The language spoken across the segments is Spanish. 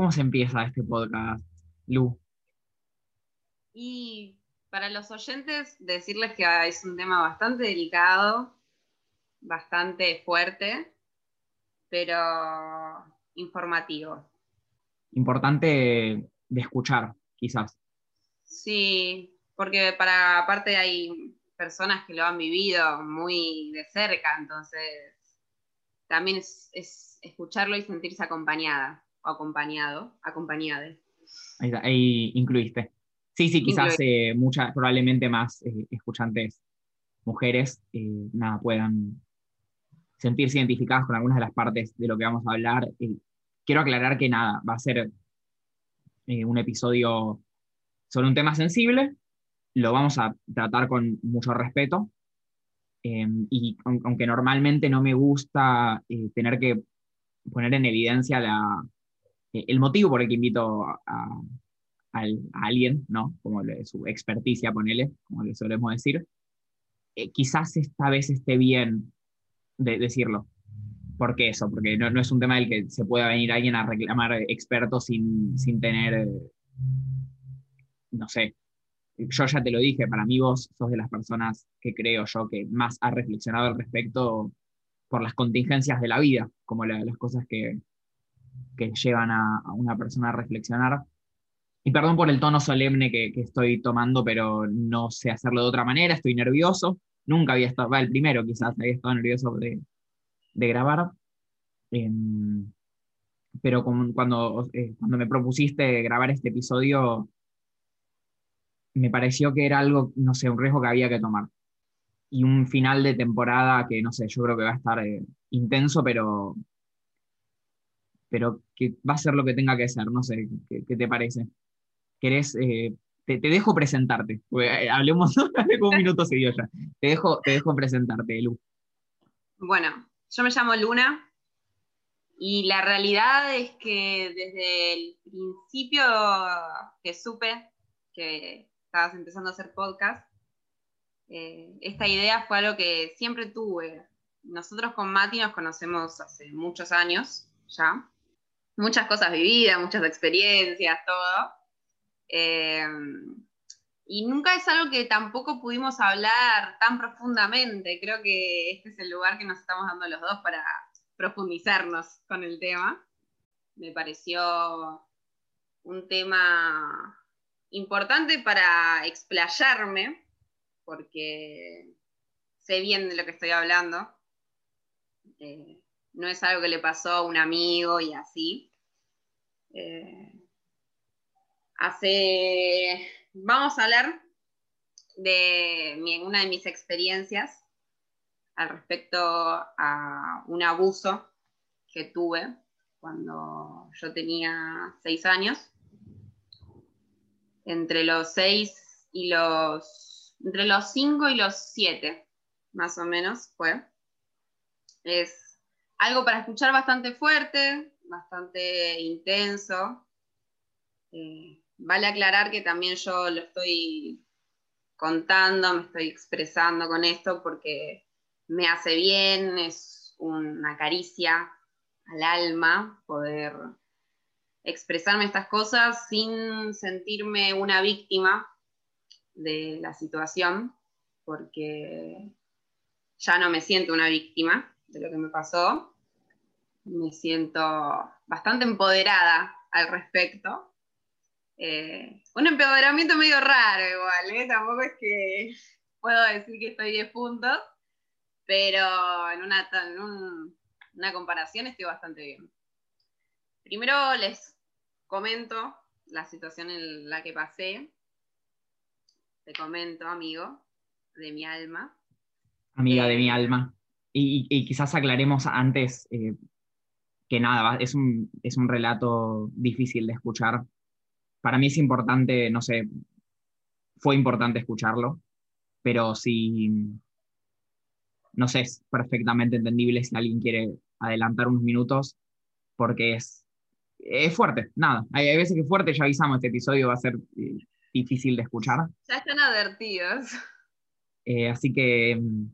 ¿Cómo se empieza este podcast, Lu? Y para los oyentes, decirles que es un tema bastante delicado, bastante fuerte, pero informativo. Importante de escuchar, quizás. Sí, porque para aparte hay personas que lo han vivido muy de cerca, entonces también es, escucharlo y sentirse acompañada o acompañado, acompañada. Ahí, ahí incluiste. Sí, sí, quizás eh, muchas, probablemente más eh, escuchantes mujeres, eh, nada, puedan sentirse identificadas con algunas de las partes de lo que vamos a hablar. quiero aclarar que nada, va a ser un episodio sobre un tema sensible, lo vamos a tratar con mucho respeto, y aunque normalmente no me gusta tener que poner en evidencia la, el motivo por el que invito a, a alguien, ¿no? Como su experticia, ponele, como le solemos decir, eh, quizás esta vez esté bien de decirlo. ¿Por qué eso? Porque no, es un tema del que se pueda venir alguien a reclamar expertos sin, sin tener, no sé, yo ya te lo dije, para mí vos sos de las personas que creo yo que más ha reflexionado al respecto por las contingencias de la vida, como las cosas que, que llevan a, una persona a reflexionar. Y perdón por el tono solemne que, estoy tomando, pero no sé hacerlo de otra manera, estoy nervioso. Nunca había estado, va, el primero quizás había estado nervioso de, grabar. Em, pero cuando, eh, cuando me propusiste grabar este episodio, me pareció que era algo, no sé, un riesgo que había que tomar. Y un final de temporada que, no sé, yo creo que va a estar eh, intenso, pero, pero que va a ser lo que tenga que ser, no sé, qué te parece? querés, eh, te, dejo presentarte. Eh, hace un minuto seguido ya. Te dejo, te dejo presentarte, Lu. Bueno, yo me llamo Luna y la realidad es que desde el principio que supe que estabas empezando a hacer podcast, eh, esta idea fue algo que siempre tuve. Nosotros con Mati nos conocemos hace muchos años ya. Muchas cosas vividas, muchas experiencias, todo. Em, y nunca es algo que tampoco pudimos hablar tan profundamente. Creo que este es el lugar que nos estamos dando los dos para profundizarnos con el tema. Me pareció un tema importante para explayarme, porque sé bien de lo que estoy hablando. Eh, no es algo que le pasó a un amigo y así. Eh, Hace, vamos a hablar de una de mis experiencias al respecto a un abuso que tuve cuando yo tenía seis años. Entre los seis y los, entre los cinco y los siete, más o menos fue. Es algo para escuchar bastante fuerte, bastante intenso. Eh, Vale aclarar que también yo lo estoy contando, me estoy expresando con esto porque me hace bien, es una caricia al alma poder expresarme estas cosas sin sentirme una víctima de la situación, porque ya no me siento una víctima de lo que me pasó, me siento bastante empoderada al respecto eh, un empeoramiento medio raro igual, ¿eh? tampoco es que puedo decir que estoy 10 puntos, pero en una, una comparación estoy bastante bien. Primero les comento la situación en la que pasé. Te comento, amigo, de mi alma. Amiga de mi eh, alma. Y, quizás aclaremos antes eh, que nada, es un, es un relato difícil de escuchar para mí es importante, no sé, fue importante escucharlo, pero si, no sé, es perfectamente entendible si alguien quiere adelantar unos minutos, porque es, es fuerte, nada, hay, veces que es fuerte, ya avisamos, este episodio va a ser eh, difícil de escuchar. Ya están advertidos. Eh, así que mm,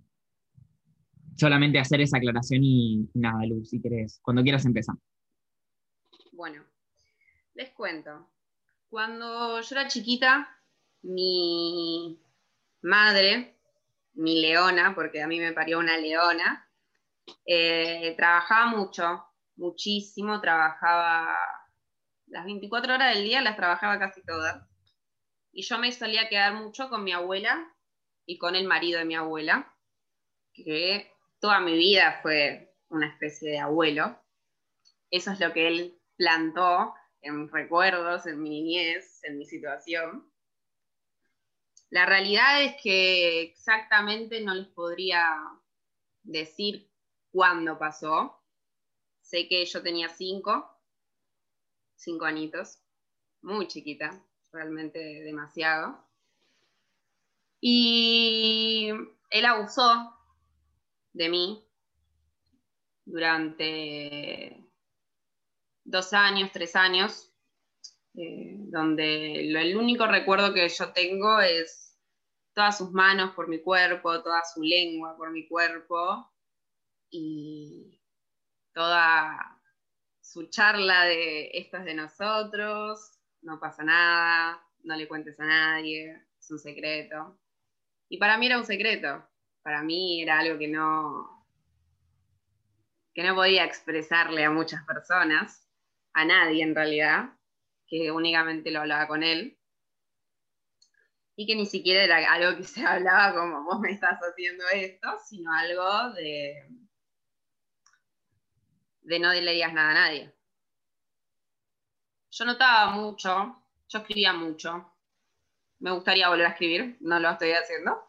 solamente hacer esa aclaración y, nada, Luz, si querés, cuando quieras empezar. Bueno, Les cuento. Cuando yo era chiquita, mi madre, mi leona, porque a mí me parió una leona, eh, trabajaba mucho, muchísimo, trabajaba las 24 horas del día, las trabajaba casi todas. Y yo me solía quedar mucho con mi abuela y con el marido de mi abuela, que toda mi vida fue una especie de abuelo. Eso es lo que él plantó en recuerdos, en mi niñez, en mi situación. La realidad es que exactamente no les podría decir cuándo pasó. Sé que yo tenía cinco, cinco añitos, muy chiquita, realmente demasiado. Y él abusó de mí durante dos años, tres años, eh, donde el único recuerdo que yo tengo es todas sus manos por mi cuerpo, toda su lengua por mi cuerpo y toda su charla de esto es de nosotros, no pasa nada, no le cuentes a nadie, es un secreto. Y para mí era un secreto, para mí era algo que no, que no podía expresarle a muchas personas, a nadie en realidad, que únicamente lo hablaba con él. Y que ni siquiera era algo que se hablaba como vos me estás haciendo esto, sino algo de, de no le nada a nadie. Yo notaba mucho, yo escribía mucho. Me gustaría volver a escribir, no lo estoy haciendo.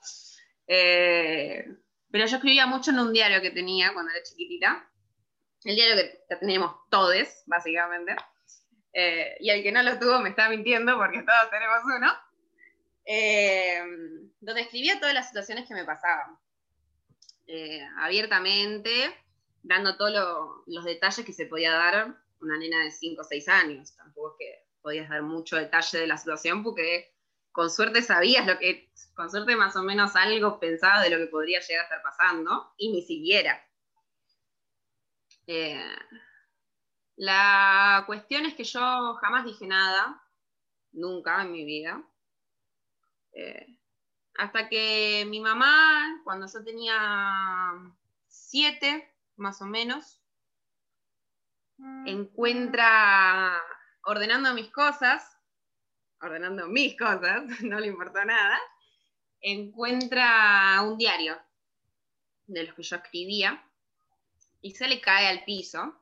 Eh, pero yo escribía mucho en un diario que tenía cuando era chiquitita. El diario que tenemos todos, básicamente. Eh, y el que no lo tuvo me está mintiendo porque todos tenemos uno. Eh, donde escribía todas las situaciones que me pasaban. abiertamente, dando todos los detalles que se podía dar una nena de 5 o 6 años. Tampoco es que podías dar mucho detalle de la situación porque con suerte sabías lo que, con suerte más o menos algo pensaba de lo que podría llegar a estar pasando, y ni siquiera. Eh, la cuestión es que yo jamás dije nada, nunca en mi vida. Eh, hasta que mi mamá, cuando yo tenía siete, más o menos, mm. encuentra ordenando mis cosas, ordenando mis cosas, no le importó nada, encuentra un diario de los que yo escribía y se le cae al piso.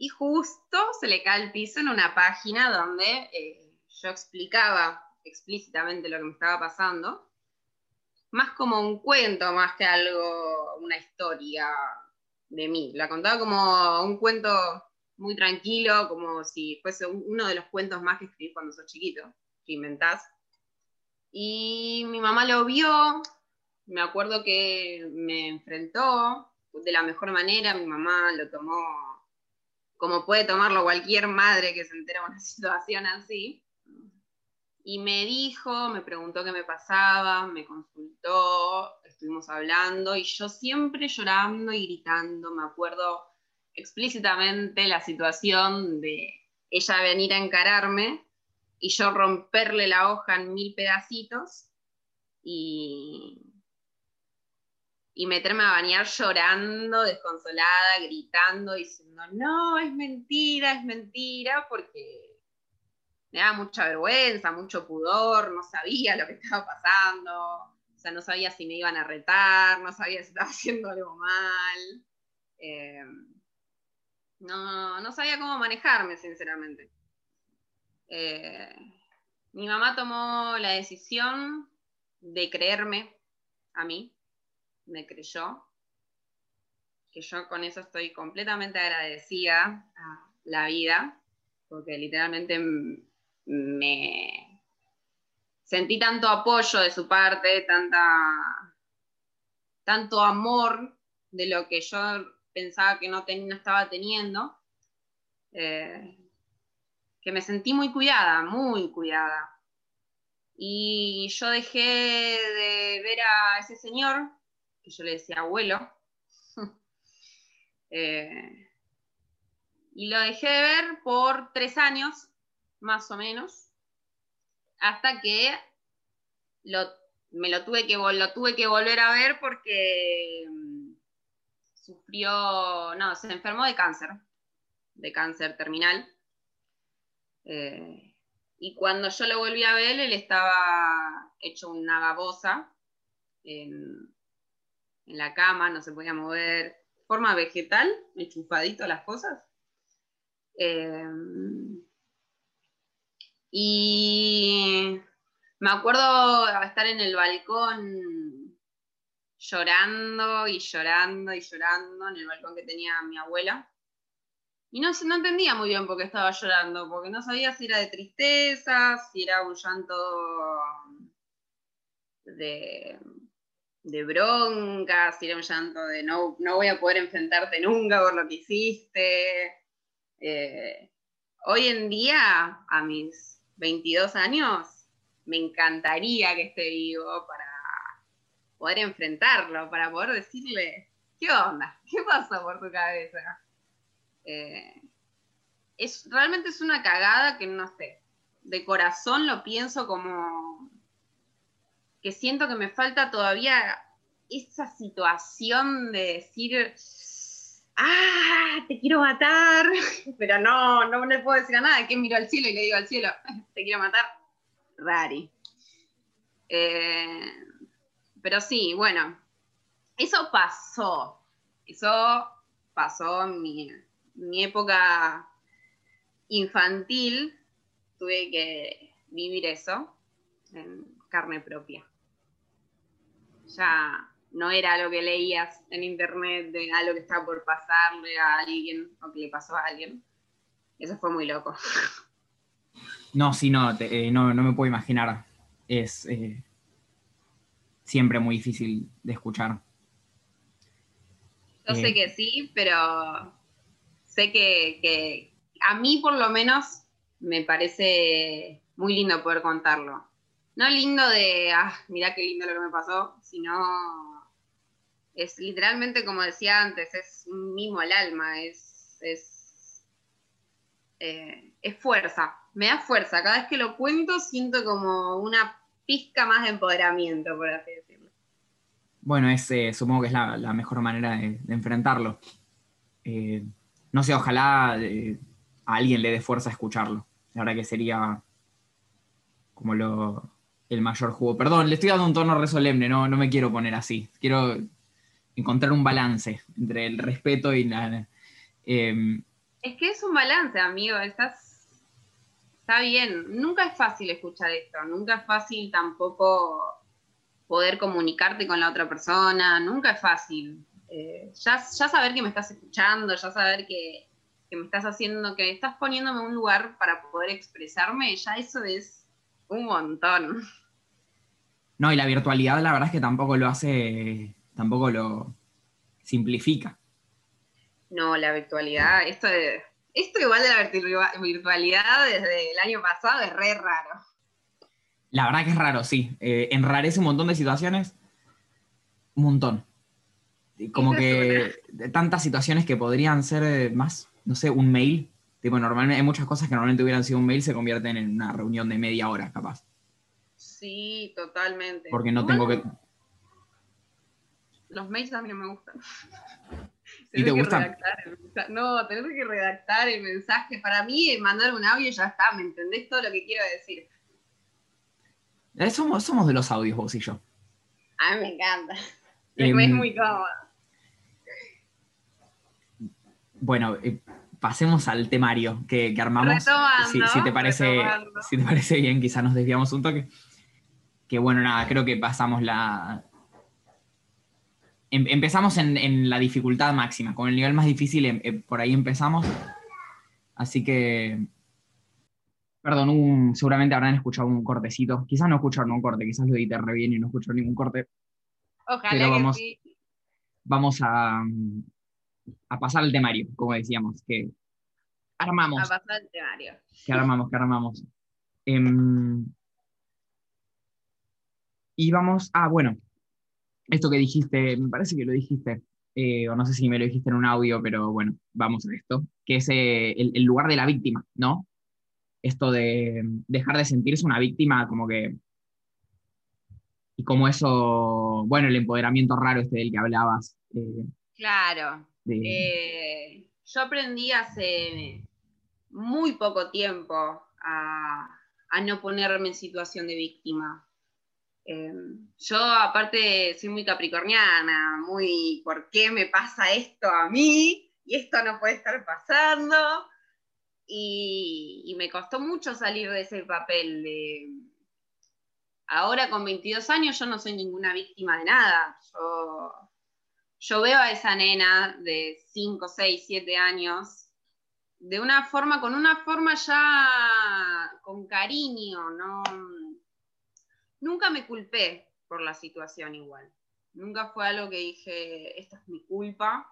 Y justo se le cae al piso en una página donde eh, yo explicaba explícitamente lo que me estaba pasando, más como un cuento, más que algo, una historia de mí. La contaba como un cuento muy tranquilo, como si fuese uno de los cuentos más que escribí cuando sos chiquito Y mi mamá lo vio, me acuerdo que me enfrentó de la mejor manera, mi mamá lo tomó como puede tomarlo cualquier madre que se entera de una situación así. Y me dijo, me preguntó qué me pasaba, me consultó, estuvimos hablando y yo siempre llorando y gritando, me acuerdo explícitamente la situación de ella venir a encararme y yo romperle la hoja en mil pedacitos y, y meterme a bañar llorando, desconsolada, gritando, diciendo, no, es mentira, es mentira, porque me daba mucha vergüenza, mucho pudor, no sabía lo que estaba pasando, o sea, no sabía si me iban a retar, no sabía si estaba haciendo algo mal. Eh, no, no sabía cómo manejarme, sinceramente. Eh, mi mamá tomó la decisión de creerme a mí, me creyó, que yo con eso estoy completamente agradecida a la vida, porque literalmente me sentí tanto apoyo de su parte, tanta, tanto amor de lo que yo pensaba que no, estaba teniendo. Eh, que me sentí muy cuidada, muy cuidada. Y yo dejé de ver a ese señor, que yo le decía abuelo, eh, y lo dejé de ver por tres años, más o menos, hasta que me lo tuve, que, lo tuve que volver a ver porque mm, sufrió, no, se enfermó de cáncer, de cáncer terminal. Eh, y cuando yo lo volví a ver, él estaba hecho una babosa en, la cama, no se podía mover, forma vegetal, enchufadito las cosas. Eh, y me acuerdo estar en el balcón llorando y llorando y llorando en el balcón que tenía mi abuela. Y no, no entendía muy bien por qué estaba llorando, porque no sabía si era de tristeza, si era un llanto de, de bronca, si era un llanto de no, no voy a poder enfrentarte nunca por lo que hiciste. Eh, hoy en día, a mis 22 años, me encantaría que esté vivo para poder enfrentarlo, para poder decirle, ¿qué onda? ¿Qué pasa por tu cabeza? Eh, es, realmente es una cagada que no sé, de corazón lo pienso como que siento que me falta todavía esa situación de decir, ah, te quiero matar, pero no, no le puedo decir a nada, que miro al cielo y le digo al cielo, te quiero matar, rari. Eh, pero sí, bueno, eso pasó, eso pasó en mi, mi época infantil tuve que vivir eso en carne propia. Ya no era lo que leías en internet de algo que estaba por pasarle a alguien o que le pasó a alguien. Eso fue muy loco. No, sí, no, eh, no, me puedo imaginar. Es eh, siempre muy difícil de escuchar. Yo sé eh, que sí, pero sé que, a mí por lo menos me parece muy lindo poder contarlo. No lindo de, ah, mirá qué lindo lo que me pasó, sino es literalmente como decía antes, es un mimo al alma, es, es, eh, es fuerza, me da fuerza. Cada vez que lo cuento siento como una pizca más de empoderamiento, por así decirlo. Bueno, es, eh, supongo que es la, mejor manera de, enfrentarlo. Eh, no sé, ojalá eh, a alguien le dé fuerza a escucharlo. La verdad que sería como lo, el mayor jugo. Perdón, le estoy dando un tono re solemne, no, no me quiero poner así. Quiero encontrar un balance entre el respeto y la... Em, es que es un balance, amigo. Estás, está bien. Nunca es fácil escuchar esto. Nunca es fácil tampoco poder comunicarte con la otra persona. Nunca es fácil. Eh, ya, saber que me estás escuchando, ya saber que, me estás haciendo, que estás poniéndome un lugar para poder expresarme, ya eso es un montón. No, y la virtualidad la verdad es que tampoco lo hace, tampoco lo simplifica. No, la virtualidad, esto, esto igual de la virtualidad desde el año pasado es re raro. La verdad que es raro, sí. Eh, enrarece un montón de situaciones. Un montón como que tantas situaciones que podrían ser eh, más, no sé, un mail. Tipo, normalmente hay muchas cosas que normalmente hubieran sido un mail se convierten en una reunión de media hora, capaz. Sí, totalmente. Porque no tengo que. Los mails a mí no me gustan. ¿Y te gustan? No, tenés que redactar el mensaje. Para mí, mandar un audio ya está, ¿me entendés todo lo que quiero decir? Eh, somos, somos de los audios, vos y yo. A mí me encanta. Es em, muy cómodo. Bueno, eh, pasemos al temario que, armamos. si, te parece, si te parece bien, quizá nos desviamos un toque. Que bueno, nada, creo que pasamos la. Em, empezamos en, la dificultad máxima, con el nivel más difícil, em, eh, por ahí empezamos. Así que. Perdón, seguramente habrán escuchado un cortecito. Quizás no escucharon un corte, quizás lo edité re bien y no escucharon ningún corte. Ojalá vamos, que sí. Vamos a, a pasar al temario, como decíamos, que armamos. A pasar al temario. Que armamos, que armamos. Em, y vamos, ah, bueno, esto que dijiste, me parece que lo dijiste, eh, o no sé si me lo dijiste en un audio, pero bueno, vamos a esto, que es eh, el, lugar de la víctima, ¿no? esto de dejar de sentirse una víctima, como que... Y como eso, bueno, el empoderamiento raro este del que hablabas. Eh, Eh, yo aprendí hace muy poco tiempo a, no ponerme en situación de víctima. Eh, yo aparte soy muy capricorniana, muy ¿por qué me pasa esto a mí? Y esto no puede estar pasando. Y, me costó mucho salir de ese papel de... Ahora con 22 años yo no soy ninguna víctima de nada. Yo, yo veo a esa nena de 5, 6, 7 años de una forma, con una forma ya con cariño, no, nunca me culpé por la situación igual. Nunca fue algo que dije, esta es mi culpa,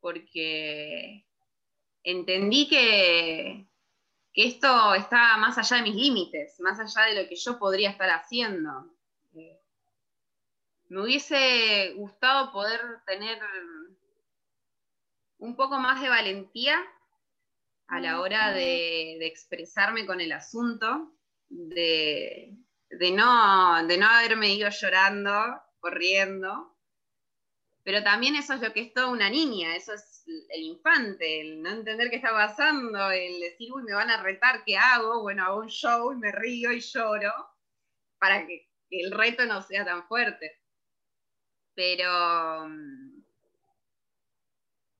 porque entendí que, que esto está más allá de mis límites, más allá de lo que yo podría estar haciendo. Me hubiese gustado poder tener un poco más de valentía a la hora de, expresarme con el asunto, de, no, de no haberme ido llorando, corriendo, pero también eso es lo que es toda una niña, eso es el infante, el no entender qué está pasando, el decir, uy, me van a retar, ¿qué hago? Bueno, hago un show y me río y lloro para que, el reto no sea tan fuerte. Pero mm,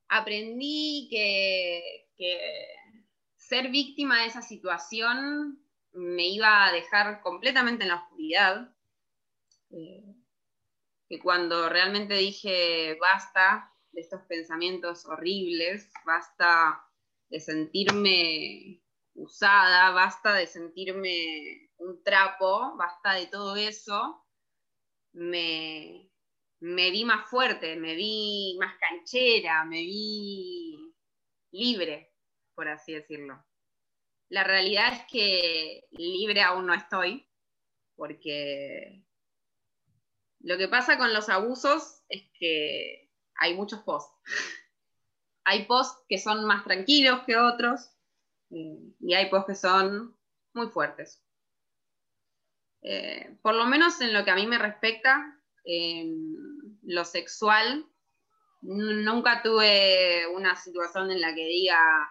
aprendí que, ser víctima de esa situación me iba a dejar completamente en la oscuridad. Eh, que cuando realmente dije basta de estos pensamientos horribles, basta de sentirme usada, basta de sentirme un trapo, basta de todo eso, me, me vi más fuerte, me vi más canchera, me vi libre, por así decirlo. La realidad es que libre aún no estoy, porque lo que pasa con los abusos es que hay muchos posts. Hay posts que son más tranquilos que otros y hay posts que son muy fuertes. Eh, por lo menos en lo que a mí me respecta, en lo sexual, nunca tuve una situación en la que diga,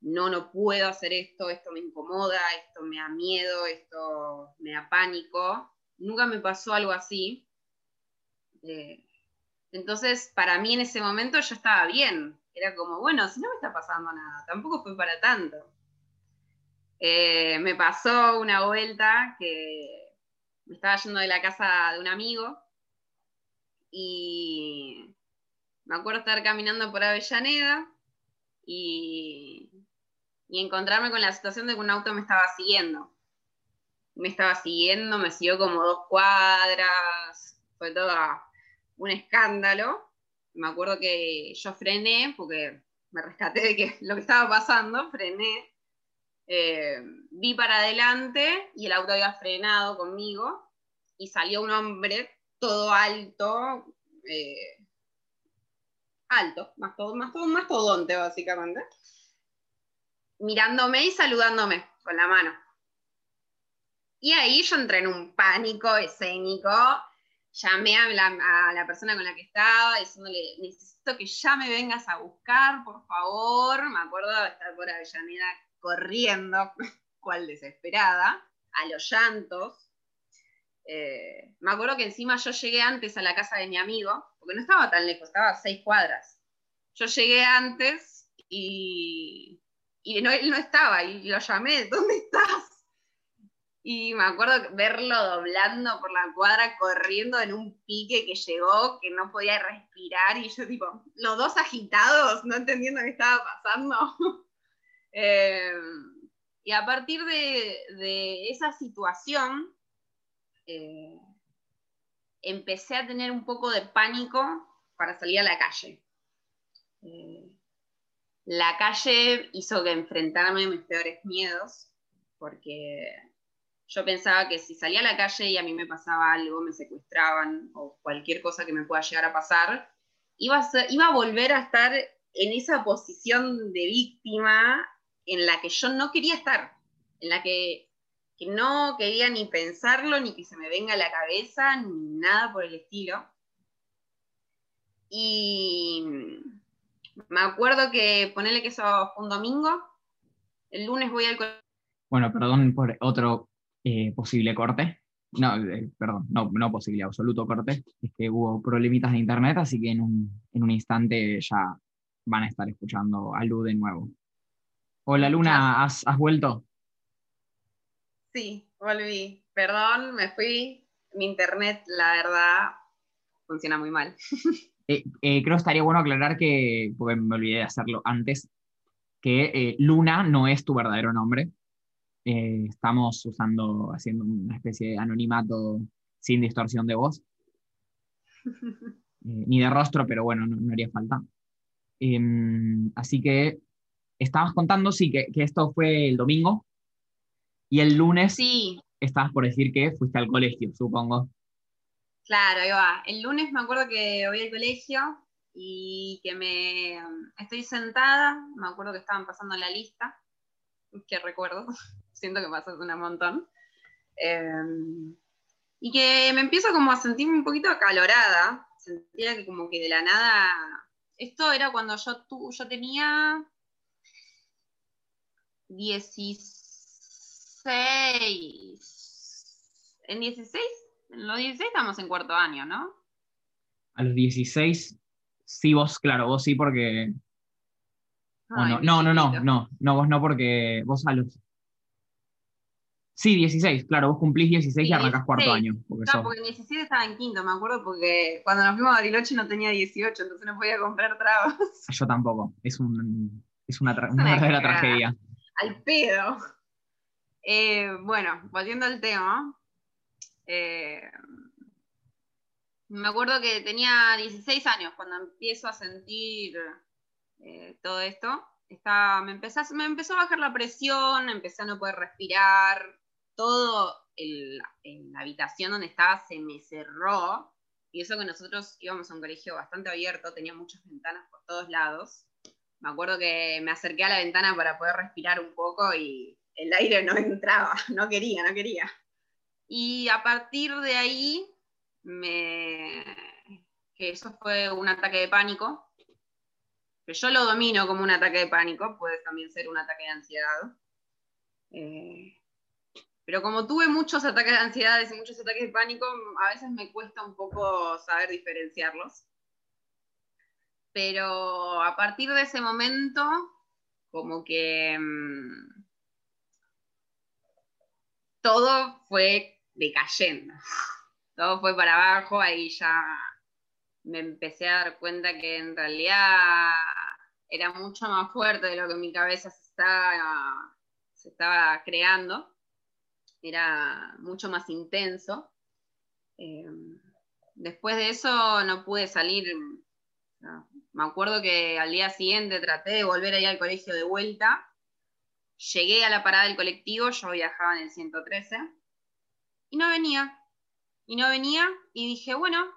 no, no puedo hacer esto, esto me incomoda, esto me da miedo, esto me da pánico. Nunca me pasó algo así. Eh, entonces, para mí en ese momento yo estaba bien. Era como, bueno, si no me está pasando nada, tampoco fue para tanto. Eh, me pasó una vuelta que me estaba yendo de la casa de un amigo y me acuerdo estar caminando por Avellaneda y, y encontrarme con la situación de que un auto me estaba siguiendo. Me estaba siguiendo, me siguió como dos cuadras, fue toda un escándalo. Me acuerdo que yo frené, porque me rescaté de que lo que estaba pasando, frené, eh, vi para adelante y el auto había frenado conmigo y salió un hombre todo alto, eh, alto, más todo, más todo, más todonte básicamente, mirándome y saludándome con la mano. Y ahí yo entré en un pánico escénico llamé a la, persona con la que estaba diciéndole, necesito que ya me vengas a buscar, por favor. Me acuerdo de estar por Avellaneda corriendo, cual desesperada, a los llantos. Eh, me acuerdo que encima yo llegué antes a la casa de mi amigo, porque no estaba tan lejos, estaba a seis cuadras. Yo llegué antes y, y no, él no estaba, y lo llamé, ¿dónde estás? Y me acuerdo verlo doblando por la cuadra, corriendo en un pique que llegó, que no podía respirar, y yo tipo, los dos agitados, no entendiendo qué estaba pasando. Eh, y a partir de, esa situación, eh, empecé a tener un poco de pánico para salir a la calle. Eh, la calle hizo que enfrentarme a mis peores miedos, porque yo pensaba que si salía a la calle y a mí me pasaba algo, me secuestraban o cualquier cosa que me pueda llegar a pasar, iba a, iba a volver a estar en esa posición de víctima en la que yo no quería estar. en la que, que no quería ni pensarlo, ni que se me venga a la cabeza, ni nada por el estilo. Y me acuerdo que ponerle que eso fue un domingo, el lunes voy al colegio. Bueno, perdón por otro eh, posible corte. No, eh, perdón, no, no posible, absoluto corte. Es que hubo problemitas de internet, así que en un, en un instante ya van a estar escuchando a Lu de nuevo. Hola Luna, ¿has, ¿has vuelto? Sí, volví. Perdón, me fui. Mi internet, la verdad, funciona muy mal. Eh, eh, creo que estaría bueno aclarar que, porque me olvidé de hacerlo antes, que eh, Luna no es tu verdadero nombre. estamos usando, haciendo una especie de anonimato sin distorsión de voz. ni de rostro, pero bueno, no, haría falta. Em, así que estabas contando, sí, que, que, esto fue el domingo. Y el lunes sí. estabas por decir que fuiste al colegio, supongo. Claro, ahí va. El lunes me acuerdo que voy al colegio y que me estoy sentada, me acuerdo que estaban pasando la lista, que recuerdo, siento que pasó un montón. Em, y que me empiezo como a sentirme un poquito acalorada, sentía que como que de la nada, esto era cuando yo, tu, yo tenía 16, en 16 en los 16 estamos en cuarto año, ¿no? A los 16, sí, vos, claro, vos sí porque... no, no, no, no, no, no, vos no porque vos a los... Sí, 16, claro, vos cumplís 16 y arrancás cuarto año. Porque no, porque en 16 estaba en quinto, me acuerdo, porque cuando nos fuimos a Bariloche no tenía 18, entonces no podía comprar tragos. Yo tampoco, es, un, es una, verdadera tragedia. Al pedo. Eh, bueno, volviendo al tema, eh, me acuerdo que tenía 16 años cuando empiezo a sentir eh, todo esto. Me, empezó a bajar la presión, empecé a no poder respirar, todo la habitación donde estaba se me cerró. Y eso que nosotros íbamos a un colegio bastante abierto, tenía muchas ventanas por todos lados. Me acuerdo que me acerqué a la ventana para poder respirar un poco y el aire no entraba, no quería, no quería. Y a partir de ahí, me... que eso fue un ataque de pánico, yo lo domino como un ataque de pánico, puede también ser un ataque de ansiedad. Eh, pero como tuve muchos ataques de ansiedad y muchos ataques de pánico, a veces me cuesta un poco saber diferenciarlos. Pero a partir de ese momento, como que mm, todo fue decayendo. Todo fue para abajo, ahí ya me empecé a dar cuenta que en realidad era mucho más fuerte de lo que mi cabeza se estaba, creando. Era mucho más intenso. Eh, después de eso no pude salir. me acuerdo que al día siguiente traté de volver ahí al colegio de vuelta. Llegué a la parada del colectivo, yo viajaba en el 113 y no venía. Y no venía y dije, bueno,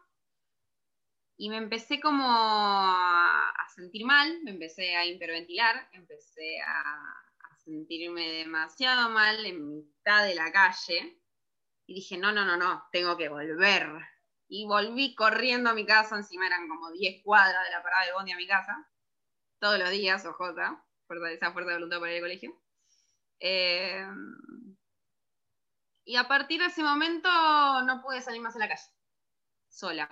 y me empecé como a sentir mal, me empecé a hiperventilar, empecé a, sentirme demasiado mal en mitad de la calle. Y dije, no, no, no, no, tengo que volver. Y volví corriendo a mi casa, encima eran como 10 cuadras de la parada de Bondi a mi casa, todos los días, OJ, fuerza, esa fuerza de voluntad para ir al colegio. Eh, y a partir de ese momento no pude salir más a la calle, sola.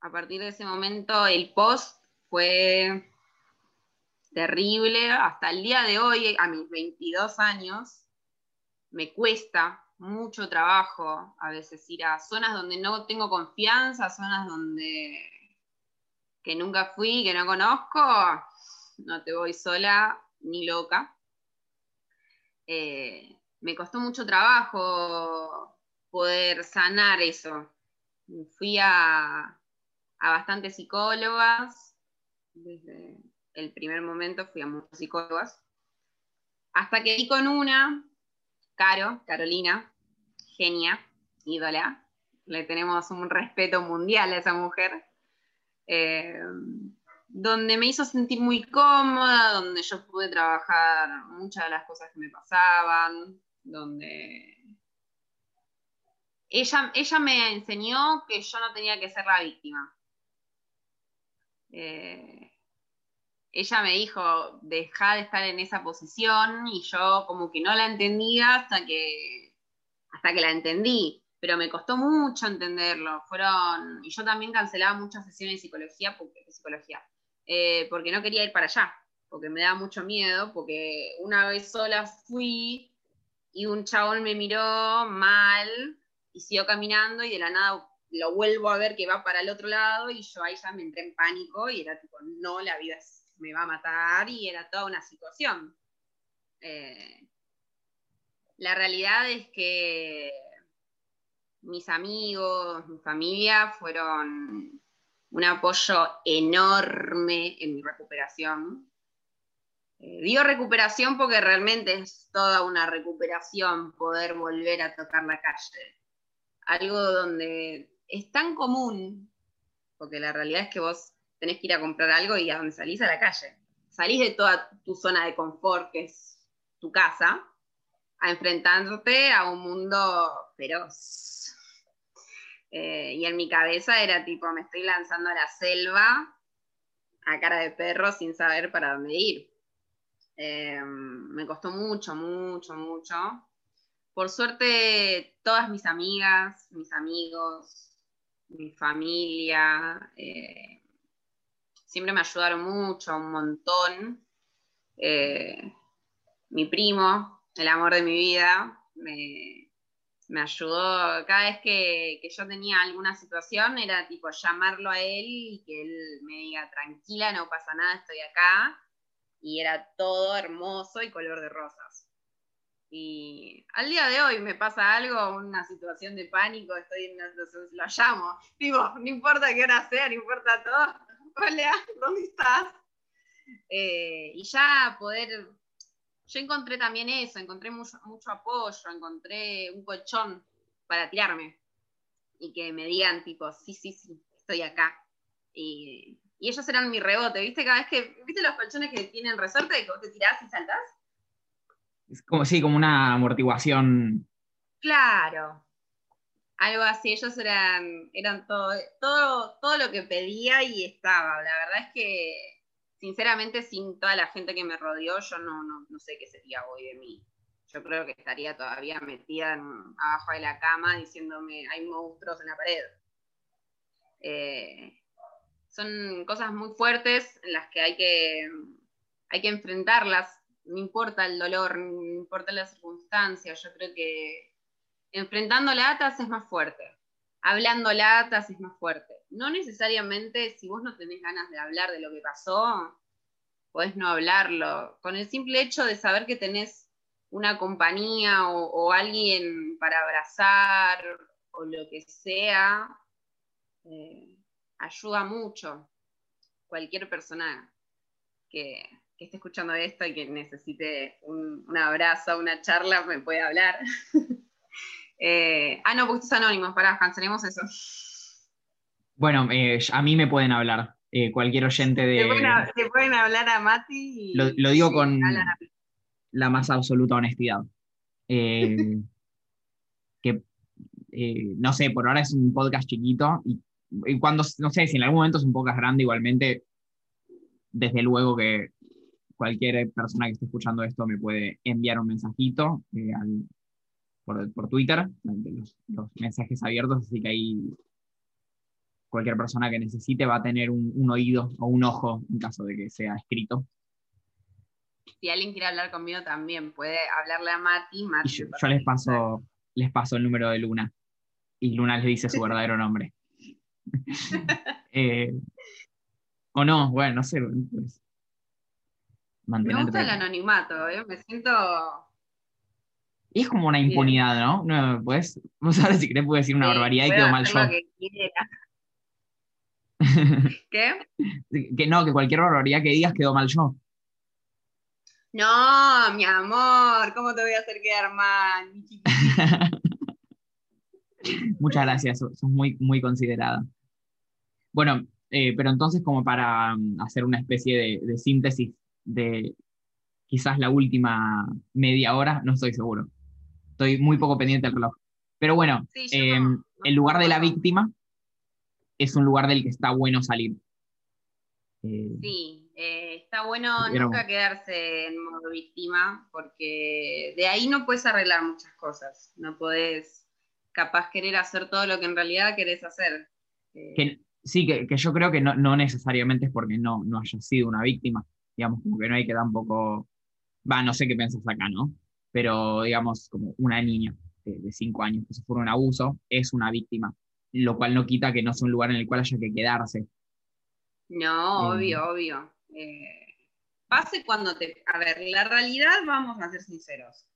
A partir de ese momento el post fue terrible. Hasta el día de hoy, a mis 22 años, me cuesta mucho trabajo a veces ir a zonas donde no tengo confianza, zonas donde que nunca fui, que no conozco, no te voy sola ni loca. Eh, me costó mucho trabajo poder sanar eso. Fui a, a bastantes psicólogas, desde el primer momento fui a muchas psicólogas, hasta que di con una, Caro, Carolina, genia, ídola, le tenemos un respeto mundial a esa mujer. Eh, donde me hizo sentir muy cómoda, donde yo pude trabajar muchas de las cosas que me pasaban, donde ella, ella me enseñó que yo no tenía que ser la víctima. Eh, ella me dijo, deja de estar en esa posición y yo como que no la entendía hasta que, hasta que la entendí, pero me costó mucho entenderlo. Fueron, y yo también cancelaba muchas sesiones de psicología, porque, psicología, eh, porque no quería ir para allá, porque me daba mucho miedo, porque una vez sola fui y un chabón me miró mal y siguió caminando y de la nada lo vuelvo a ver que va para el otro lado y yo ahí ya me entré en pánico y era tipo, no, la vida me va a matar y era toda una situación. Eh, la realidad es que mis amigos, mi familia fueron un apoyo enorme en mi recuperación. Eh, recuperación porque realmente es toda una recuperación poder volver a tocar la calle. Algo donde es tan común, porque la realidad es que vos tenés que ir a comprar algo y a donde salís a la calle. Salís de toda tu zona de confort, que es tu casa, a enfrentándote a un mundo feroz. Eh, y en mi cabeza era tipo, me estoy lanzando a la selva a cara de perro sin saber para dónde ir. Eh, me costó mucho, mucho, mucho. Por suerte, todas mis amigas, mis amigos, mi familia, eh, siempre me ayudaron mucho, un montón. Mi primo, el amor de mi vida, me, ayudó cada vez que, yo tenía alguna situación, era tipo llamarlo a él y que él me diga, tranquila, no pasa nada, estoy acá. Y era todo hermoso y color de rosas. Y al día de hoy me pasa algo, una situación de pánico, estoy en, lo llamo. Digo, no importa qué hora sea, no importa todo, hola, ¿dónde estás? Eh, y ya poder, yo encontré también eso, encontré mucho, apoyo, encontré un colchón para tirarme y que me digan tipo, sí, sí, sí, estoy acá. Y, ellos eran mi rebote, ¿viste? Cada vez que, ¿viste los colchones que tienen resorte que vos te tirás y saltás? Es como, sí, como una amortiguación. Claro, algo así, ellos eran, eran todo, todo, todo lo que pedía y estaba. La verdad es que, sinceramente, sin toda la gente que me rodeó, yo no, no, sé qué sería hoy de mí. Yo creo que estaría todavía metida abajo de la cama diciéndome, hay monstruos en la pared. Eh, son cosas muy fuertes en las que hay que, hay que enfrentarlas. No importa el dolor, no importa las circunstancias. Yo creo que enfrentando latas es más fuerte, hablando latas es más fuerte. No necesariamente si vos no tenés ganas de hablar de lo que pasó, podés no hablarlo. Con el simple hecho de saber que tenés una compañía o, alguien para abrazar o lo que sea, eh, ayuda mucho. Cualquier persona que, esté escuchando esto y que necesite un, abrazo, una charla, me puede hablar. Eh, ah, no, porque es anónimo, pará, cancelemos eso. Bueno, eh, a mí me pueden hablar. Eh, cualquier oyente de. Te pueden, hablar a Mati. lo, digo con la más absoluta honestidad. que, no sé, por ahora es un podcast chiquito y, cuando, no sé, si en algún momento es un podcast grande, igualmente, desde luego que cualquier persona que esté escuchando esto me puede enviar un mensajito al por, Twitter, los, mensajes abiertos, así que ahí cualquier persona que necesite va a tener un, oído o un ojo en caso de que sea escrito. Si alguien quiere hablar conmigo también puede hablarle a Mati. yo, les, paso, les paso el número de Luna y Luna les dice su verdadero nombre. Eh, o no, bueno, no sé. Pues, me gusta el anonimato, ¿eh? me siento es como una impunidad, ¿no? no pues, vos sabes si querés puedo decir una barbaridad y quedó mal yo. ¿Qué? Que no, que cualquier barbaridad que digas quedó mal yo. No, mi amor, ¿cómo te voy a hacer quedar mal, Muchas gracias, sos muy, muy considerada. Bueno, Eh, pero entonces, como para mm, hacer una especie de, síntesis de quizás la última media hora, no estoy seguro. Estoy muy poco pendiente del reloj. Pero bueno, em, el lugar de la víctima es un lugar del que está bueno salir. Eh, sí, eh, está bueno nunca quedarse en modo víctima, porque de ahí no puedes arreglar muchas cosas. No puedes capaz querer hacer todo lo que en realidad querés hacer. Eh, sí, que, yo creo que no, necesariamente es porque no, no haya sido una víctima. Digamos, como que no hay que tampoco. Va, no sé qué piensas acá, ¿no? Pero digamos, como una niña de, cinco años que sufre un abuso es una víctima, lo cual no quita que no sea un lugar en el cual haya que quedarse. No, eh, obvio, obvio. Eh, pase cuando te... A ver, la realidad, vamos a ser sinceros.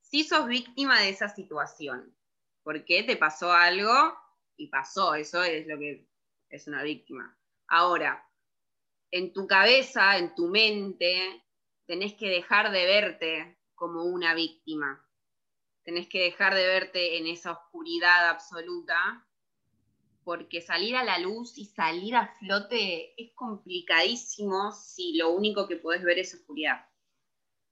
Si sos víctima de esa situación, porque te pasó algo y pasó, eso es lo que es una víctima. Ahora, en tu cabeza, en tu mente, tenés que dejar de verte como una víctima. Tenés que dejar de verte en esa oscuridad absoluta porque salir a la luz y salir a flote es complicadísimo si lo único que podés ver es oscuridad.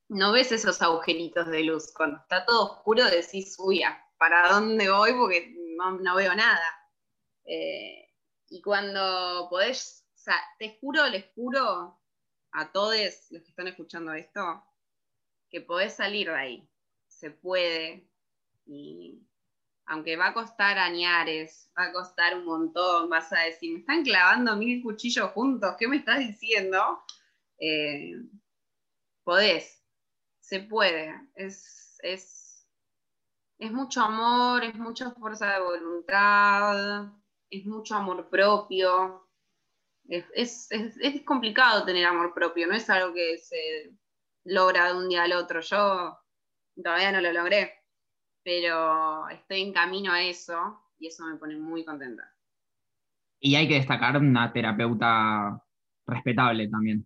No ves esos agujeritos de luz. Cuando está todo oscuro decís, uy, ¿para dónde voy? Porque no, veo nada. Eh, y cuando podés, o sea, te juro, les juro a todos los que están escuchando esto, que podés salir de ahí. Se puede. Y aunque va a costar añares, va a costar un montón, vas a decir, me están clavando mil cuchillos juntos, ¿qué me estás diciendo? Eh, podés, se puede, es, es, es mucho amor, es mucha fuerza de voluntad, es mucho amor propio. Es, es, complicado tener amor propio, no es algo que se logra de un día al otro. Yo todavía no lo logré pero estoy en camino a eso y eso me pone muy contenta. Y hay que destacar una terapeuta respetable también.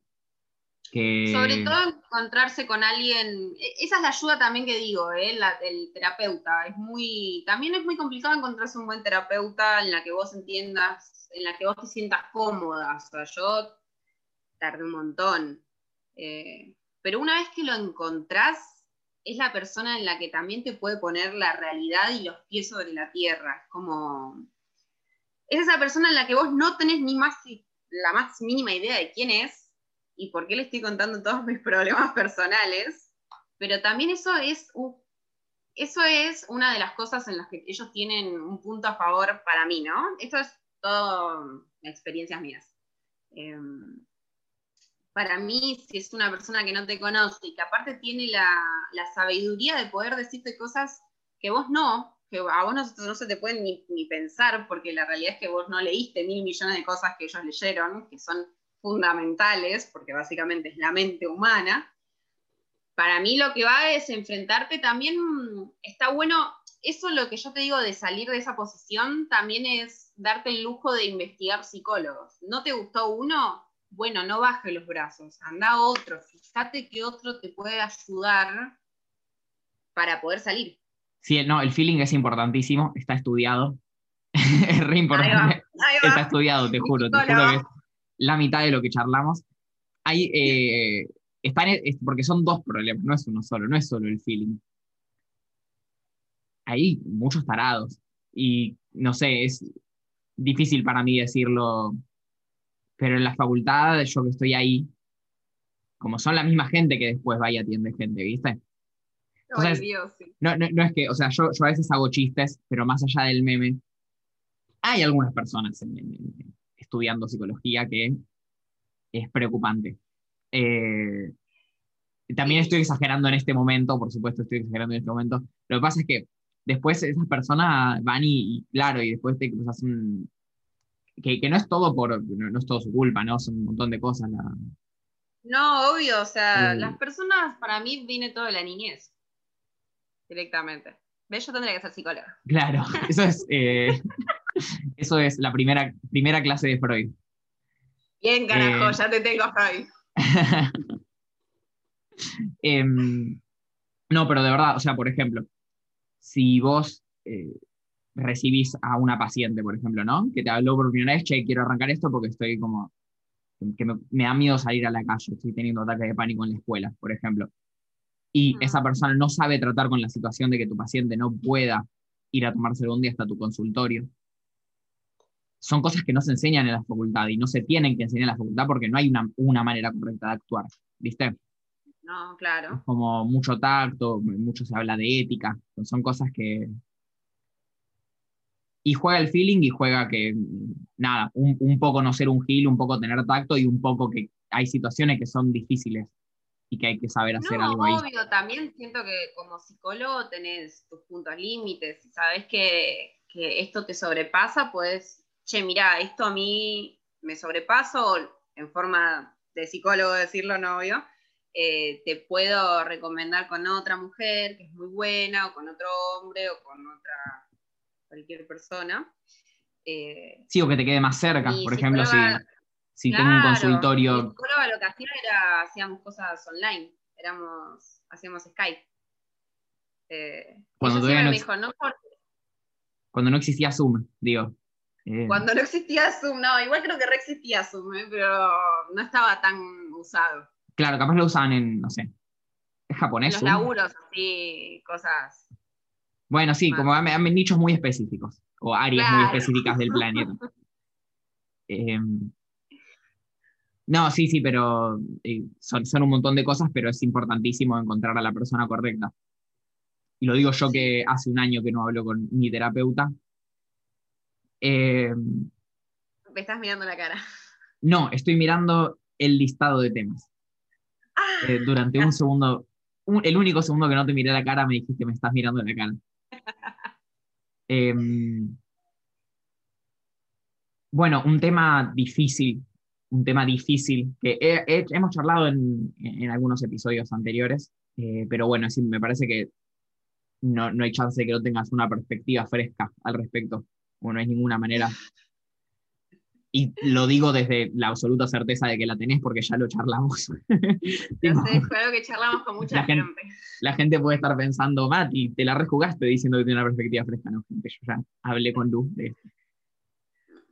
Sobre todo encontrarse con alguien, e, esa es la ayuda también que digo, ¿eh? el terapeuta. Es muy, también es muy complicado encontrarse un buen terapeuta en la que vos entiendas, en la que vos te sientas cómoda. O sea, yo tardé un montón. Eh, pero una vez que lo encontrás, es la persona en la que también te puede poner la realidad y los pies sobre la tierra. Como. Es esa persona en la que vos no tenés ni más la más mínima idea de quién es y por qué le estoy contando todos mis problemas personales. Pero también eso es, eso es una de las cosas en las que ellos tienen un punto a favor para mí, ¿no? Esto es todo experiencias mías. Em, para mí, si es una persona que no te conoce y que aparte tiene la, sabiduría de poder decirte cosas que vos no, que a vos no, se te pueden ni, pensar, porque la realidad es que vos no leíste mil millones de cosas que ellos leyeron, que son fundamentales, porque básicamente es la mente humana. Para mí lo que va es enfrentarte también, está bueno, eso lo que yo te digo de salir de esa posición, también es darte el lujo de investigar psicólogos. ¿No te gustó uno? Bueno, no baje los brazos, anda a otro, fíjate que otro te puede ayudar para poder salir. Sí, no, el feeling es importantísimo, está estudiado. es re importante. Está estudiado, te juro, te juro que es la mitad de lo que charlamos. Hay, eh, porque son dos problemas, no es uno solo, no es solo el feeling. Hay muchos tarados y no sé, es difícil para mí decirlo pero en la facultad, yo que estoy ahí, como son la misma gente que después va y atiende gente, ¿viste? no, no, es que, o sea, yo, yo, a veces hago chistes, pero más allá del meme, hay algunas personas estudiando psicología que es preocupante. Eh, también estoy exagerando en este momento, por supuesto estoy exagerando en este momento. Lo que pasa es que después esas personas van y, y claro, y después te cruzas un, que, no es todo por, no, es todo su culpa, ¿no? Son un montón de cosas. No, obvio, o sea, las personas, para mí viene todo de la niñez, directamente. ¿Ves? Yo tendría que ser psicóloga. Claro, eso es, eh, eso es la primera, primera clase de Freud. Bien, carajo, eh, ya te tengo Freud. Em, no, pero de verdad, o sea, por ejemplo, si vos eh, recibís a una paciente, por ejemplo, ¿no? Que te habló por primera vez, che, quiero arrancar esto porque estoy como, que me, me da miedo salir a la calle, estoy teniendo ataques de pánico en la escuela, por ejemplo. Y esa persona no sabe tratar con la situación de que tu paciente no pueda ir a tomarse un día hasta tu consultorio. Son cosas que no se enseñan en la facultad y no se tienen que enseñar en la facultad porque no hay una, una manera correcta de actuar, ¿viste? No, claro. como mucho tacto, mucho se habla de ética, son cosas que... Y juega el feeling y juega que, nada, un, un poco no ser un gil, un poco tener tacto y un poco que hay situaciones que son difíciles y que hay que saber hacer no, algo ahí. obvio, también siento que como psicólogo tenés tus puntos límites, sabes que, que esto te sobrepasa, pues, che, mira, esto a mí me sobrepaso, en forma de psicólogo decirlo, no obvio, eh, te puedo recomendar con otra mujer que es muy buena, o con otro hombre, o con otra, cualquier persona. Eh, Sí, o que te quede más cerca, por ejemplo, si, si tengo un Claro, consultorio, Mi psicóloga lo que hacía era, hacíamos cosas online, éramos, hacíamos Skype. Eh, Cuando todavía no me dijo, no por- cuando no existía Zoom, digo. Eh, cuando no existía Zoom, no, igual creo que re existía Zoom, eh, pero no estaba tan usado. Claro, capaz lo usaban en, no sé, ¿es En japonés? los Zoom? laburos, así, cosas. Bueno, sí, como hay, hay nichos muy específicos, o áreas muy específicas del planeta. Em, no, sí, sí, pero eh, son, son un montón de cosas, pero es importantísimo encontrar a la persona correcta. Y lo digo yo que hace un año que no hablo con mi terapeuta. Em, Me estás mirando la cara. no, estoy mirando el listado de temas. Ah, Eh, durante un segundo, un- el único segundo que no te miré la cara, me dijiste, me estás mirando la cara. Em, bueno, un tema difícil, un tema difícil que he- he- hemos charlado en, en algunos episodios anteriores, eh, pero bueno, sí, me parece que no, no hay chance de que no tengas una perspectiva fresca al respecto, o no hay ninguna manera. Y lo digo desde la absoluta certeza de que la tenés porque ya lo charlamos. Tipo, no sé, fue algo que charlamos con mucha La gente- gente. la gente puede estar pensando, Mati, te la rejugaste diciendo que tiene una perspectiva fresca. No, gente, yo ya hablé con Lu de esto.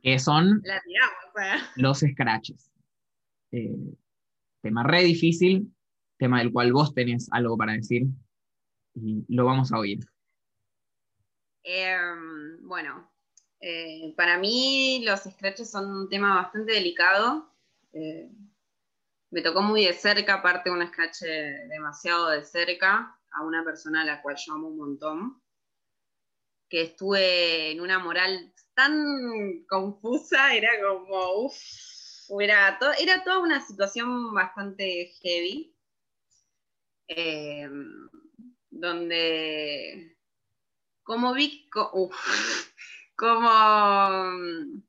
Que son La tiramos, sea. los scratches. Eh, tema re difícil, tema del cual vos tenés algo para decir y lo vamos a oír. Em, bueno, eh, para mí los scratches son un tema bastante delicado. Eh, me tocó muy de cerca, aparte un scratch demasiado de cerca, a una persona a la cual yo amo un montón, que estuve en una moral tan confusa, era como, uff, era, to- era toda una situación bastante heavy, donde como uf, como mm,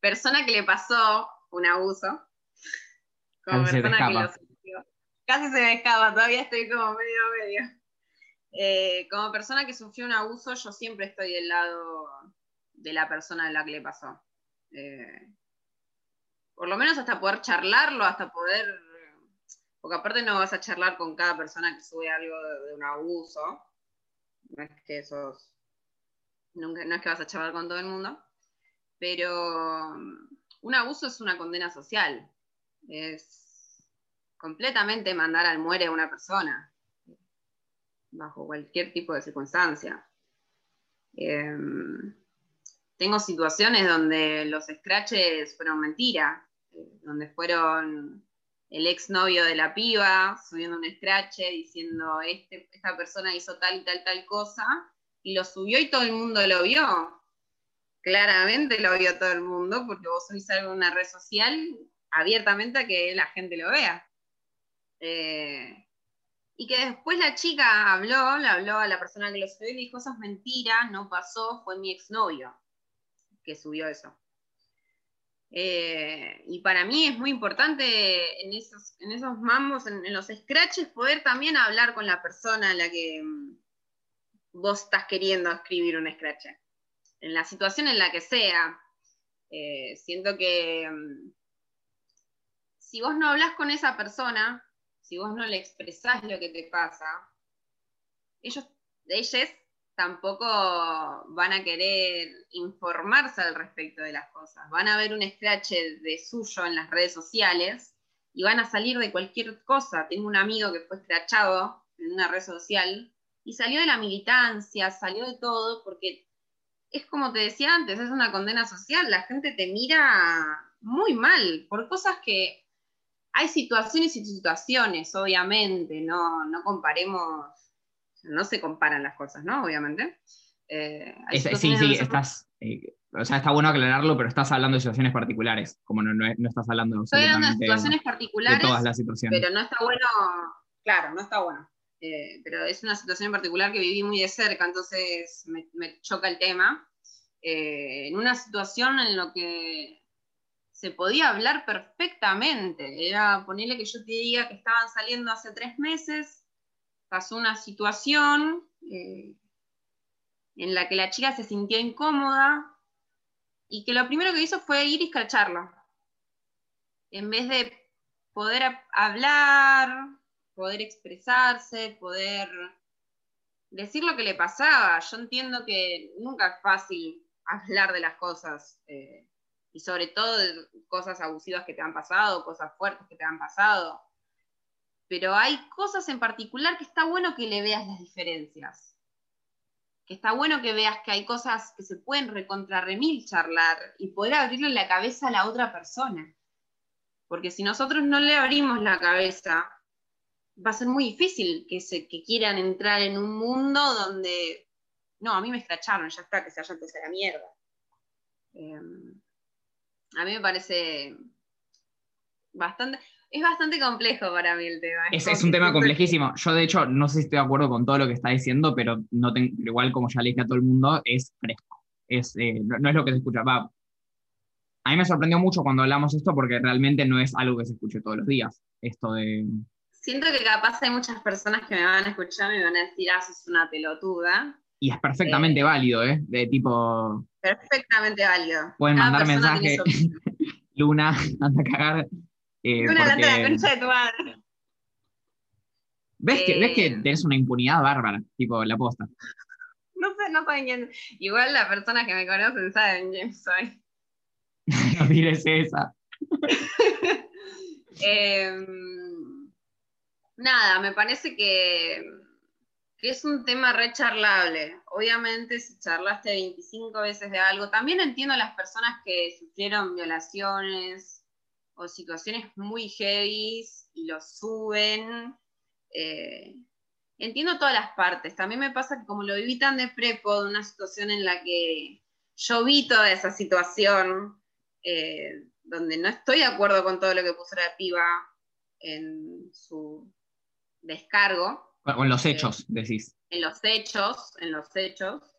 persona que le pasó un abuso, como Casi se te persona que lo sufrió, casi se me escapa, todavía estoy como medio medio. Eh, como persona que sufrió un abuso, yo siempre estoy del lado de la persona a la que le pasó. Eh, por lo menos hasta poder charlarlo, hasta poder, porque aparte no vas a charlar con cada persona que sube algo de, de un abuso, no es que sos, no es que vas a charlar con todo el mundo, pero um, un abuso es una condena social, es completamente mandar al muere a una persona, bajo cualquier tipo de circunstancia. Em, tengo situaciones donde los scratches fueron mentira, eh, donde fueron el exnovio de la piba subiendo un scratch diciendo este, esta persona hizo tal y tal tal cosa y lo subió y todo el mundo lo vio. Claramente lo vio todo el mundo porque vos subís algo en una red social abiertamente a que la gente lo vea. Eh, y que después la chica habló, le habló a la persona que lo subió y dijo, eso es mentira, no pasó, fue mi exnovio que subió eso. Eh, y para mí es muy importante en esos, en esos mambos, en, en los scratches, poder también hablar con la persona a la que vos estás queriendo escribir un scratch. En la situación en la que sea. Eh, siento que mm, si vos no hablas con esa persona, si vos no le expresás lo que te pasa, ellos, ellos tampoco van a querer informarse al respecto de las cosas. Van a ver un scratch de suyo en las redes sociales y van a salir de cualquier cosa. Tengo un amigo que fue scratchado en una red social y salió de la militancia, salió de todo, porque es como te decía antes, es una condena social. La gente te mira muy mal por cosas que hay situaciones y situaciones, obviamente, no, no comparemos no se comparan las cosas, ¿no? Obviamente. Eh, sí, sí, estás, eh, o sea, está bueno aclararlo, pero estás hablando de situaciones particulares, como no, no, estás hablando, Estoy hablando de situaciones particulares, de todas las situaciones. Pero no está bueno, claro, no está bueno. Eh, pero es una situación en particular que viví muy de cerca, entonces me, choca el tema. en una situación en la que se podía hablar perfectamente, era ponerle que yo te diga que estaban saliendo hace tres meses, pasó una situación eh, en la que la chica se sintió incómoda y que lo primero que hizo fue ir y escracharla. En vez de poder hablar, poder expresarse, poder decir lo que le pasaba. Yo entiendo que nunca es fácil hablar de las cosas, eh, y sobre todo de cosas abusivas que te han pasado, cosas fuertes que te han pasado pero hay cosas en particular que está bueno que le veas las diferencias. Que está bueno que veas que hay cosas que se pueden recontrarremil charlar y poder abrirle la cabeza a la otra persona. Porque si nosotros no le abrimos la cabeza, va a ser muy difícil que, se, que quieran entrar en un mundo donde, no, a mí me escracharon, ya está, que se hayan a la mierda. Em, a mí me parece bastante es bastante complejo para mí el tema. Es, un tema complejísimo. Yo, de hecho, no sé si estoy de acuerdo con todo lo que está diciendo, pero no igual, como ya le dije a todo el mundo, es fresco. Es, eh, no, es lo que se escucha. Va. A mí me sorprendió mucho cuando hablamos esto porque realmente no es algo que se escuche todos los días. Esto de. Siento que capaz hay muchas personas que me van a escuchar y me van a decir, ah, sos una pelotuda. Y es perfectamente eh, válido, ¿eh? De tipo. Perfectamente válido. Pueden mandar mensaje. Luna, anda a cagar. Eh, una porque... la concha de tu madre. ¿Ves, que, ¿Ves que eh, tenés una impunidad bárbara, tipo la posta? No sé, no saben quién. Igual las personas que me conocen saben quién soy. no tires esa. Em, nada, me parece que, que, es un tema recharlable. Obviamente, si charlaste 25 veces de algo, también entiendo a las personas que sufrieron violaciones o situaciones muy heavy y lo suben. Eh, entiendo todas las partes. También me pasa que como lo viví tan de prepo, de una situación en la que yo vi toda esa situación, eh, donde no estoy de acuerdo con todo lo que puso la piba en su descargo. Con los hechos, eh, decís. En los hechos, en los hechos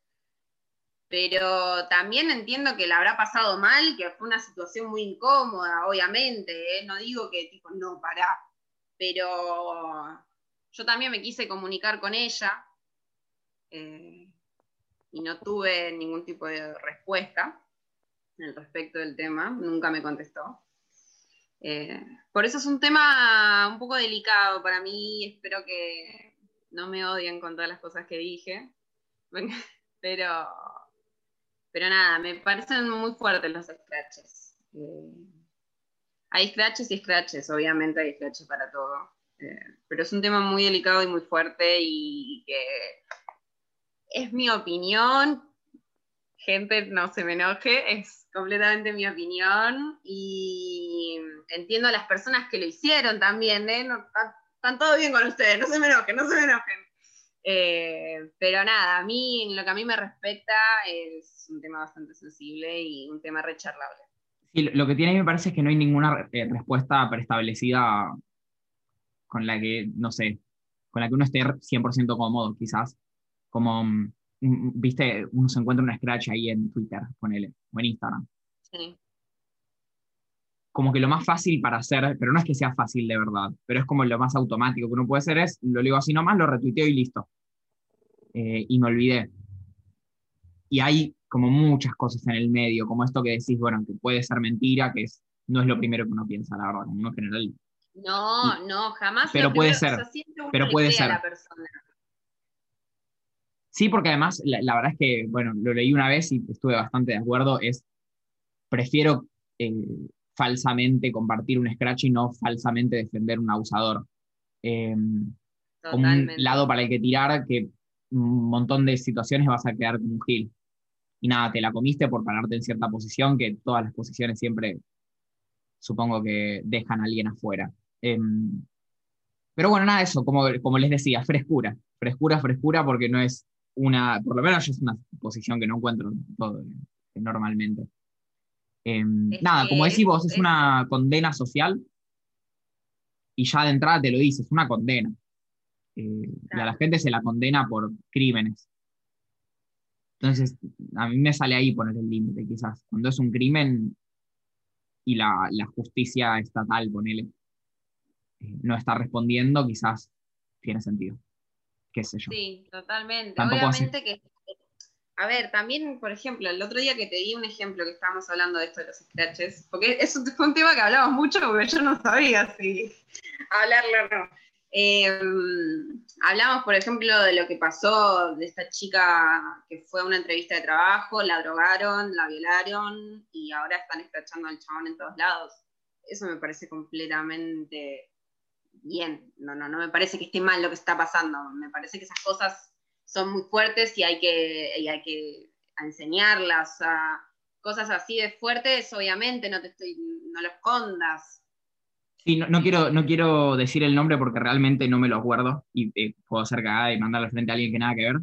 pero también entiendo que la habrá pasado mal, que fue una situación muy incómoda, obviamente, ¿eh? no digo que tipo, no, pará, pero yo también me quise comunicar con ella eh, y no tuve ningún tipo de respuesta al respecto del tema, nunca me contestó. Eh, por eso es un tema un poco delicado para mí, espero que no me odien con todas las cosas que dije, pero pero nada, me parecen muy fuertes los scratches. Eh, hay scratches y scratches, obviamente hay scratches para todo. Eh, pero es un tema muy delicado y muy fuerte y que es mi opinión. Gente, no se me enoje, es completamente mi opinión y entiendo a las personas que lo hicieron también, ¿eh? están todo bien con ustedes, no se me enojen, no se me enojen. Eh, pero nada, a mí, en lo que a mí me respecta, es un tema bastante sensible y un tema recharlable. Sí, lo que tiene me parece es que no hay ninguna eh, respuesta preestablecida con la que, no sé, con la que uno esté 100% cómodo, quizás. Como, mm, viste, uno se encuentra un scratch ahí en Twitter, ponele, o en Instagram. Sí como que lo más fácil para hacer, pero no es que sea fácil de verdad, pero es como lo más automático que uno puede hacer es, lo digo así nomás, lo retuiteo y listo. Eh, y me olvidé. Y hay como muchas cosas en el medio, como esto que decís, bueno, que puede ser mentira, que es, no es lo primero que uno piensa, la verdad, como uno general. No, no, jamás. Pero puede ser. pero puede ser. Sí, porque además la, verdad es que, bueno, lo leí una vez y estuve bastante de acuerdo, es, prefiero eh, falsamente compartir un scratch y no falsamente defender un abusador. Em, como un lado para el que tirar que un montón de situaciones vas a quedar como un gil. Y nada, te la comiste por pararte en cierta posición, que todas las posiciones siempre supongo que dejan a alguien afuera. Em, pero bueno, nada, eso, como, como les decía, frescura, frescura, frescura, porque no es una, por lo menos es una posición que no encuentro todo, normalmente. Em, nada, como decís vos, es, una condena social y ya de entrada te lo dices, es una condena. Eh, y a la gente se la condena por crímenes. Entonces, a mí me sale ahí poner el límite, quizás. Cuando es un crimen y la, justicia estatal, ponele, eh, no está respondiendo, quizás tiene sentido qué sé yo. Sí, totalmente. Obviamente que, a ver, también, por ejemplo, el otro día que te di un ejemplo que estábamos hablando de esto de los scratches, porque es un, fue un tema que hablamos mucho porque yo no sabía si hablarlo o no. Em, hablamos, por ejemplo, de lo que pasó de esta chica que fue a una entrevista de trabajo, la drogaron, la violaron y ahora están escrachando al chabón en todos lados. Eso me parece completamente bien, no, no, no me parece que esté mal lo que está pasando, me parece que esas cosas son muy fuertes y hay que, hay que enseñarlas, cosas así de fuertes, obviamente, no te estoy, no lo escondas. Sí, no, quiero, no quiero decir el nombre porque realmente no me lo acuerdo y eh, puedo ser cagada y mandarle frente a alguien que nada que ver,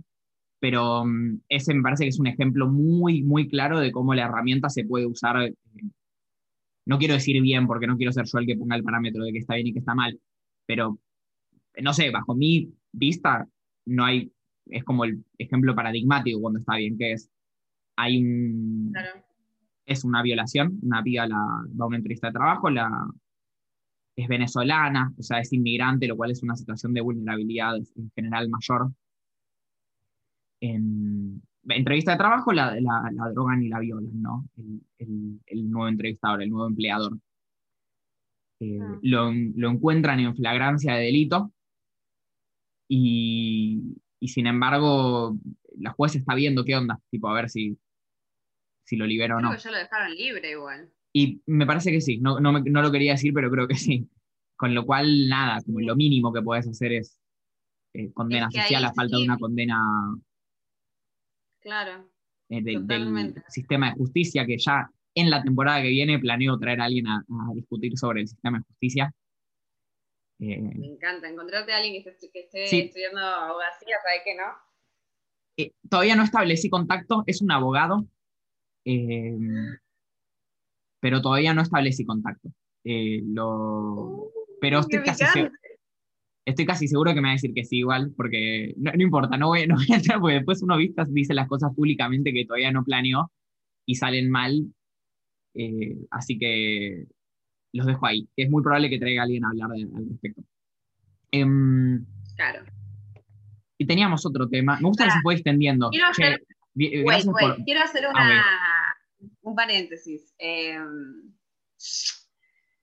pero mm, ese me parece que es un ejemplo muy, muy claro de cómo la herramienta se puede usar. Eh, no quiero decir bien porque no quiero ser yo el que ponga el parámetro de que está bien y que está mal, pero no sé, bajo mi vista, no hay, es como el ejemplo paradigmático cuando está bien, que es, hay un, es una violación, una piba la, va a una entrevista de trabajo, la, es venezolana, o sea, es inmigrante, lo cual es una situación de vulnerabilidad en general mayor. En entrevista de trabajo la, la, drogan y la violan, ¿no? El, el nuevo entrevistador, el nuevo empleador. Ah. lo, encuentran en flagrancia de delito y, sin embargo la jueza está viendo qué onda, tipo a ver si, si lo libera o no. Que ya lo dejaron libre igual. Y me parece que sí, no, no, no, lo quería decir, pero creo que sí. Con lo cual, nada, como lo mínimo que puedes hacer es eh, condena social a falta de una condena claro, eh, del sistema de justicia que ya en la temporada que viene planeo traer a alguien a, discutir sobre el sistema de justicia. Eh, Me encanta, encontrarte a alguien que esté, estudiando abogacía, ¿sabes qué no? Eh, todavía no establecí contacto, es un abogado, eh, pero todavía no establecí contacto. Uh, pero estoy casi, seguro, estoy casi seguro que me va a decir que sí igual, porque no, importa, no voy, no voy, a entrar, porque después uno dice las cosas públicamente que todavía no planeó y salen mal, eh, así que los dejo ahí. Es muy probable que traiga a alguien a hablar al respecto. Em, claro. Y teníamos otro tema. Me gusta que se fue extendiendo. Quiero hacer, quiero hacer un paréntesis. Em,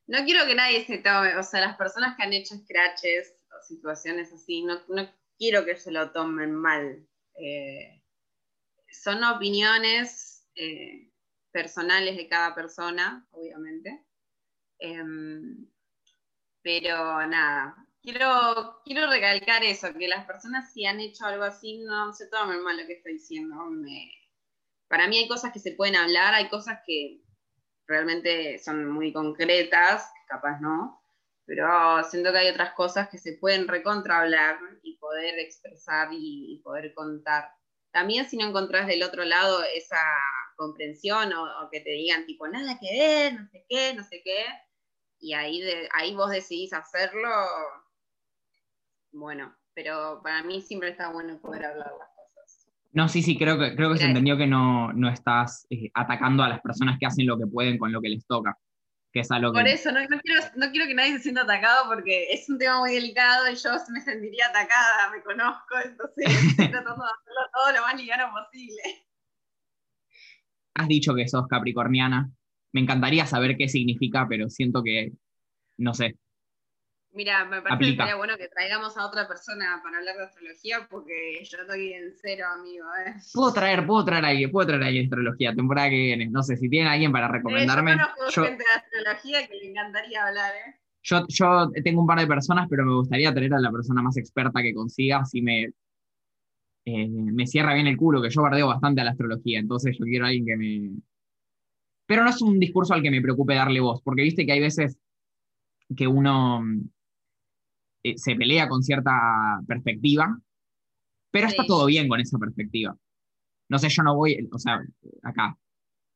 no quiero que nadie se tome, o sea, las personas que han hecho scratches o situaciones así, no, quiero que se lo tomen mal. Eh, son opiniones eh, personales de cada persona, obviamente. Em, pero nada, quiero, quiero recalcar eso, que las personas si han hecho algo así no se tomen mal lo que estoy diciendo. para mí hay cosas que se pueden hablar, hay cosas que realmente son muy concretas, capaz no, pero siento que hay otras cosas que se pueden recontra hablar y poder expresar y poder contar. También si no encontrás del otro lado esa comprensión o, que te digan tipo, nada que ver, no sé qué, no sé qué, y ahí, ahí vos decidís hacerlo, bueno, pero para mí siempre está bueno poder hablar las cosas. No, sí, sí, creo que, creo que se entendió que no, estás eh, atacando a las personas que hacen lo que pueden con lo que les toca. Que es algo Por eso, no, quiero, no quiero que nadie se sienta atacado porque es un tema muy delicado y yo me sentiría atacada, me conozco, entonces estoy tratando de hacerlo todo lo más liviano posible has dicho que sos capricorniana. Me encantaría saber qué significa, pero siento que, no sé. Mira, me parece que sería bueno que traigamos a otra persona para hablar de astrología, porque yo estoy en cero, amigo. ¿eh? Puedo traer, puedo traer a alguien, puedo traer a alguien de astrología, temporada que viene. No sé, si tienen alguien para recomendarme. yo yo, gente de astrología que le encantaría hablar, ¿eh? Yo, yo tengo un par de personas, pero me gustaría traer a la persona más experta que consiga, así me, eh, me cierra bien el culo, que yo bardeo bastante a la astrología, entonces yo quiero a alguien que me... Pero no es un discurso al que me preocupe darle voz, porque viste que hay veces que uno eh, se pelea con cierta perspectiva, pero está todo bien con esa perspectiva. No sé, yo no voy, o sea, acá,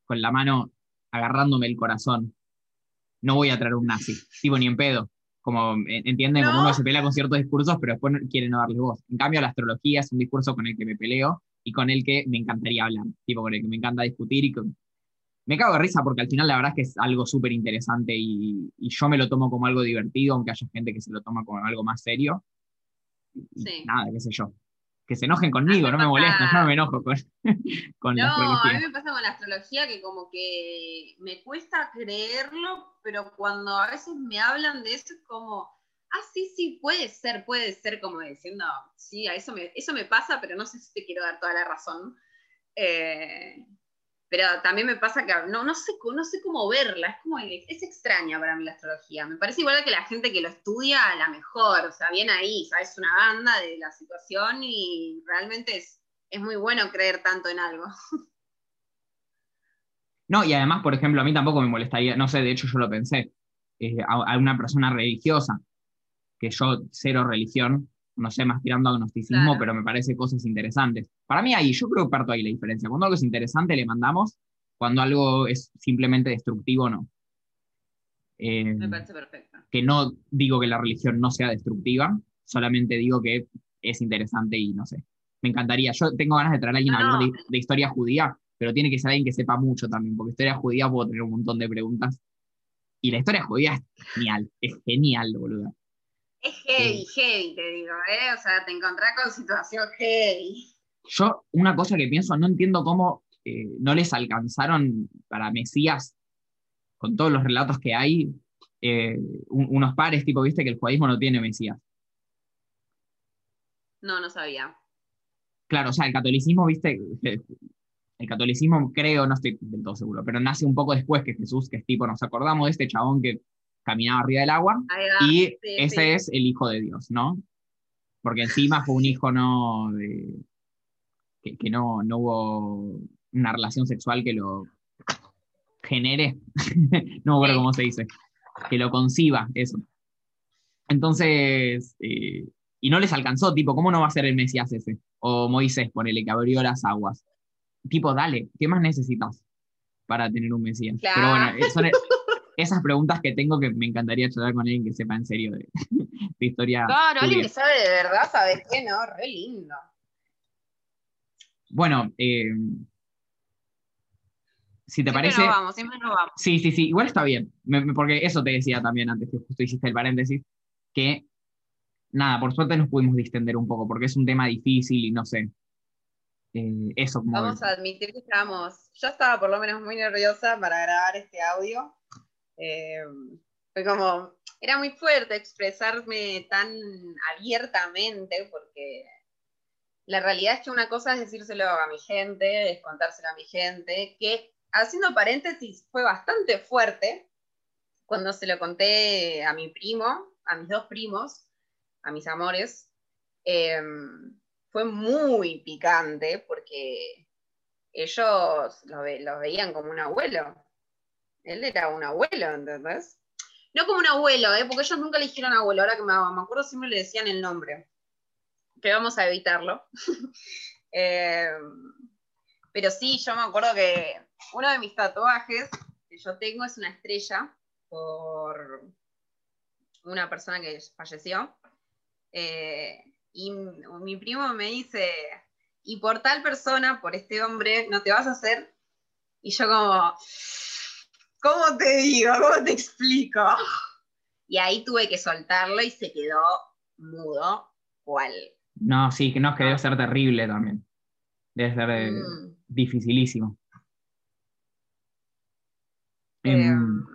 con la mano agarrándome el corazón, no voy a traer un nazi, tipo ni en pedo como entienden, como uno se pelea con ciertos discursos, pero después quiere no darle voz. En cambio, la astrología es un discurso con el que me peleo y con el que me encantaría hablar, tipo con el que me encanta discutir y me cago de risa porque al final la verdad es que es algo súper interesante y, yo me lo tomo como algo divertido, aunque haya gente que se lo toma como algo más serio. sí. Nada, qué sé yo que se enojen conmigo, no me molesta, yo no me enojo con, con no, la astrología. a mí me pasa con la astrología que como que me cuesta creerlo, pero cuando a veces me hablan de eso es como, ah, sí, sí, puede ser, puede ser, como diciendo, sí, a eso me, eso me pasa, pero no sé si te quiero dar toda la razón. Eh, pero también me pasa que no, no, sé, no sé cómo verla, es como, es extraña para mí la astrología. Me parece igual que la gente que lo estudia, a la mejor, o sea, bien ahí, sabes una banda de la situación y realmente es, es muy bueno creer tanto en algo. No, y además, por ejemplo, a mí tampoco me molestaría, no sé, de hecho yo lo pensé, eh, a, una persona religiosa, que yo cero religión, no sé, más tirando agnosticismo, pero me parece cosas interesantes. Para mí ahí, yo creo que parto ahí la diferencia. Cuando algo es interesante le mandamos, cuando algo es simplemente destructivo no. Eh, me parece perfecto. Que no digo que la religión no sea destructiva, solamente digo que es interesante y no sé. Me encantaría. Yo tengo ganas de traer a alguien a hablar de, historia judía, pero tiene que ser alguien que sepa mucho también, porque historia judía puedo tener un montón de preguntas. Y la historia judía es genial, es genial, boludo. Es heavy, heavy, te digo, ¿eh? O sea, te encontrás con situación heavy. Yo, una cosa que pienso, no entiendo cómo eh, no les alcanzaron para Mesías, con todos los relatos que hay, eh, unos pares, tipo, viste que el judaísmo no tiene Mesías. No, no sabía. Claro, o sea, el catolicismo, viste, el catolicismo creo, no estoy del todo seguro, pero nace un poco después que Jesús, que es tipo, nos acordamos de este chabón que caminaba arriba del agua, y ese es el Hijo de Dios, ¿no? Porque encima fue un hijo no que, no, no hubo una relación sexual que lo genere, no me acuerdo cómo se dice, que lo conciba, eso. Entonces, eh, y no les alcanzó, tipo, ¿cómo no va a ser el Mesías ese? O Moisés, ponele, que abrió las aguas. Tipo, dale, ¿qué más necesitas para tener un Mesías? Pero bueno, son, esas preguntas que tengo que me encantaría charlar con alguien que sepa en serio de, historia. Claro, alguien que sabe de verdad, sabe qué, ¿no? Re lindo. Bueno, eh, si te parece. No vamos, siempre no vamos. Sí, sí, sí, igual está bien. porque eso te decía también antes que justo hiciste el paréntesis, que nada, por suerte nos pudimos distender un poco, porque es un tema difícil y no sé. Eh, eso Vamos a admitir que estábamos. Yo estaba por lo menos muy nerviosa para grabar este audio. Eh, fue como, era muy fuerte expresarme tan abiertamente porque la realidad es que una cosa es decírselo a mi gente, es contárselo a mi gente, que haciendo paréntesis fue bastante fuerte cuando se lo conté a mi primo, a mis dos primos, a mis amores. Em, fue muy picante porque ellos lo, lo veían como un abuelo. Él era un abuelo, ¿entendés? No como un abuelo, ¿eh? porque ellos nunca le dijeron abuelo, ahora que me, me acuerdo siempre le decían el nombre. Que vamos a evitarlo. Eh, pero sí, yo me acuerdo que uno de mis tatuajes que yo tengo es una estrella por una persona que falleció. Eh, y mi primo me dice, y por tal persona, por este hombre, no te vas a hacer. Y yo como, ¿Cómo te digo? ¿Cómo te explico? Y ahí tuve que soltarlo y se quedó mudo, cual. No, sí, que no, es que debe ser terrible también. Debe ser eh, mm. dificilísimo. Em,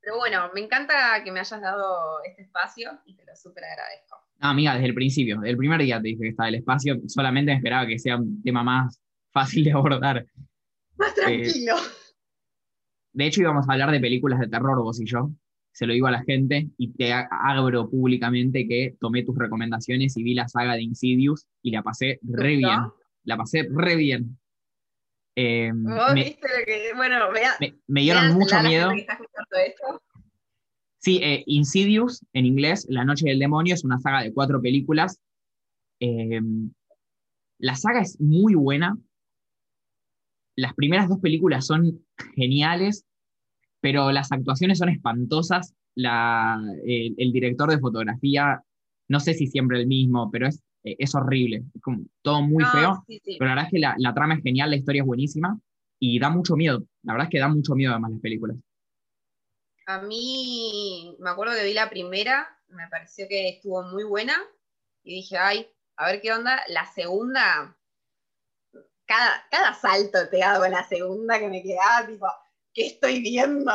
Pero bueno, me encanta que me hayas dado este espacio y te lo súper agradezco. Ah, amiga, desde el principio, desde el primer día te dije que estaba el espacio, solamente esperaba que sea un tema más fácil de abordar. Más tranquilo. De hecho, íbamos a hablar de películas de terror, vos y yo. Se lo digo a la gente y te abro públicamente que tomé tus recomendaciones y vi la saga de Insidious y la pasé re bien. La pasé re bien. Eh, me, bueno, me, dieron mucho miedo. Sí, eh, Insidious, en inglés, La Noche del Demonio, es una saga de cuatro películas. Eh, la saga es muy buena. Las primeras dos películas son geniales, pero las actuaciones son espantosas. el, director de fotografía, no sé si siempre el mismo, pero es, es horrible. Es como todo muy feo. Pero la verdad es que la, la trama es genial, la historia es buenísima y da mucho miedo. La verdad es que da mucho miedo además las películas. A mí, me acuerdo que vi la primera, me pareció que estuvo muy buena y dije, ay, a ver qué onda. La segunda, cada, cada salto pegado con la segunda que me quedaba, tipo, ¿qué estoy viendo?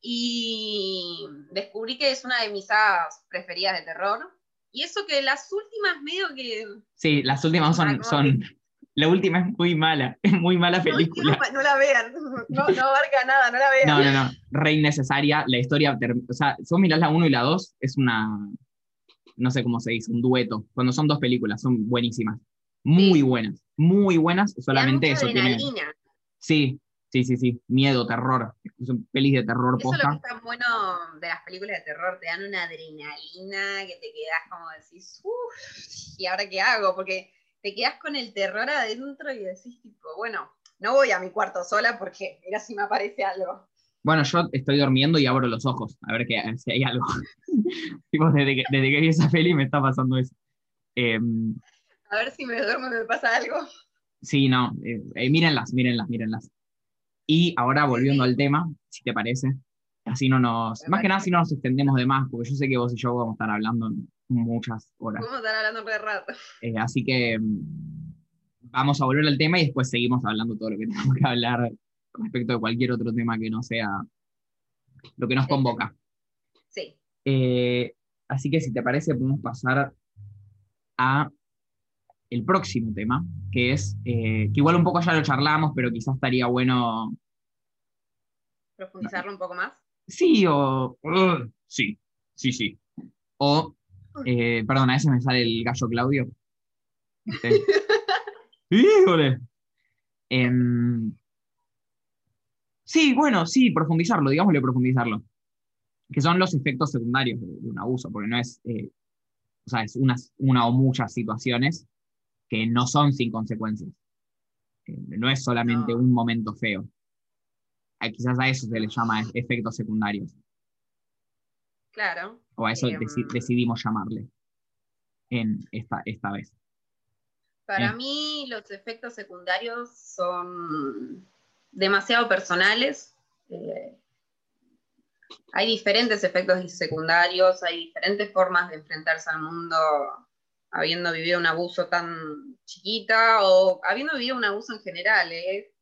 Y descubrí que es una de mis sagas preferidas de terror. Y eso que las últimas medio que... Sí, las últimas son, son, la última es muy mala, es muy mala película. No, la vean, no, abarca nada, no la vean. No, no, no, re innecesaria. La historia, o sea, si vos mirás la 1 y la 2, es una, no sé cómo se dice, un dueto. Cuando son dos películas, son buenísimas. Muy buenas, muy buenas, solamente eso tiene. Sí, sí, sí, sí. Miedo, terror. Son pelis de terror Eso es lo que está bueno de las películas de terror, te dan una adrenalina que te quedas como decís, uff, ¿y ahora qué hago? Porque te quedas con el terror adentro y decís, tipo, bueno, no voy a mi cuarto sola porque mira si me aparece algo. Bueno, yo estoy durmiendo y abro los ojos a ver si hay algo. desde, que, desde que vi esa peli me está pasando eso. Em, a ver si me duermo me pasa algo. Sí, no, eh, eh, mírenlas, mírenlas, mírenlas. Y ahora volviendo al tema, si te parece, así no nos, más que nada si no nos extendemos de más, porque yo sé que vos y yo vamos a estar hablando muchas horas. Vamos a estar hablando por rato. Eh, así que mm, vamos a volver al tema y después seguimos hablando todo lo que tenemos que hablar respecto de cualquier otro tema que no sea lo que nos convoca. Sí. Eh, así que si te parece, podemos pasar a el próximo tema, que es, eh, que igual un poco ya lo charlamos, pero quizás estaría bueno... ¿Profundizarlo un poco más? Sí, o... Uh, sí, sí, sí. O eh, perdón, a veces me sale el gallo Claudio. Este. ¡Híjole! Em, sí, bueno, sí, profundizarlo, digámosle profundizarlo. Que son los efectos secundarios de, un abuso, porque no es, eh, o sea, es una, una, o muchas situaciones que no son sin consecuencias. Eh, no es solamente un momento feo. quizás a eso se le llama efectos secundarios. Claro. O a eso em, decidimos llamarle en esta, esta vez. Para eh. mí los efectos secundarios son demasiado personales. Eh, hay diferentes efectos secundarios, hay diferentes formas de enfrentarse al mundo habiendo vivido un abuso tan chiquita o habiendo vivido un abuso en general. ¿eh?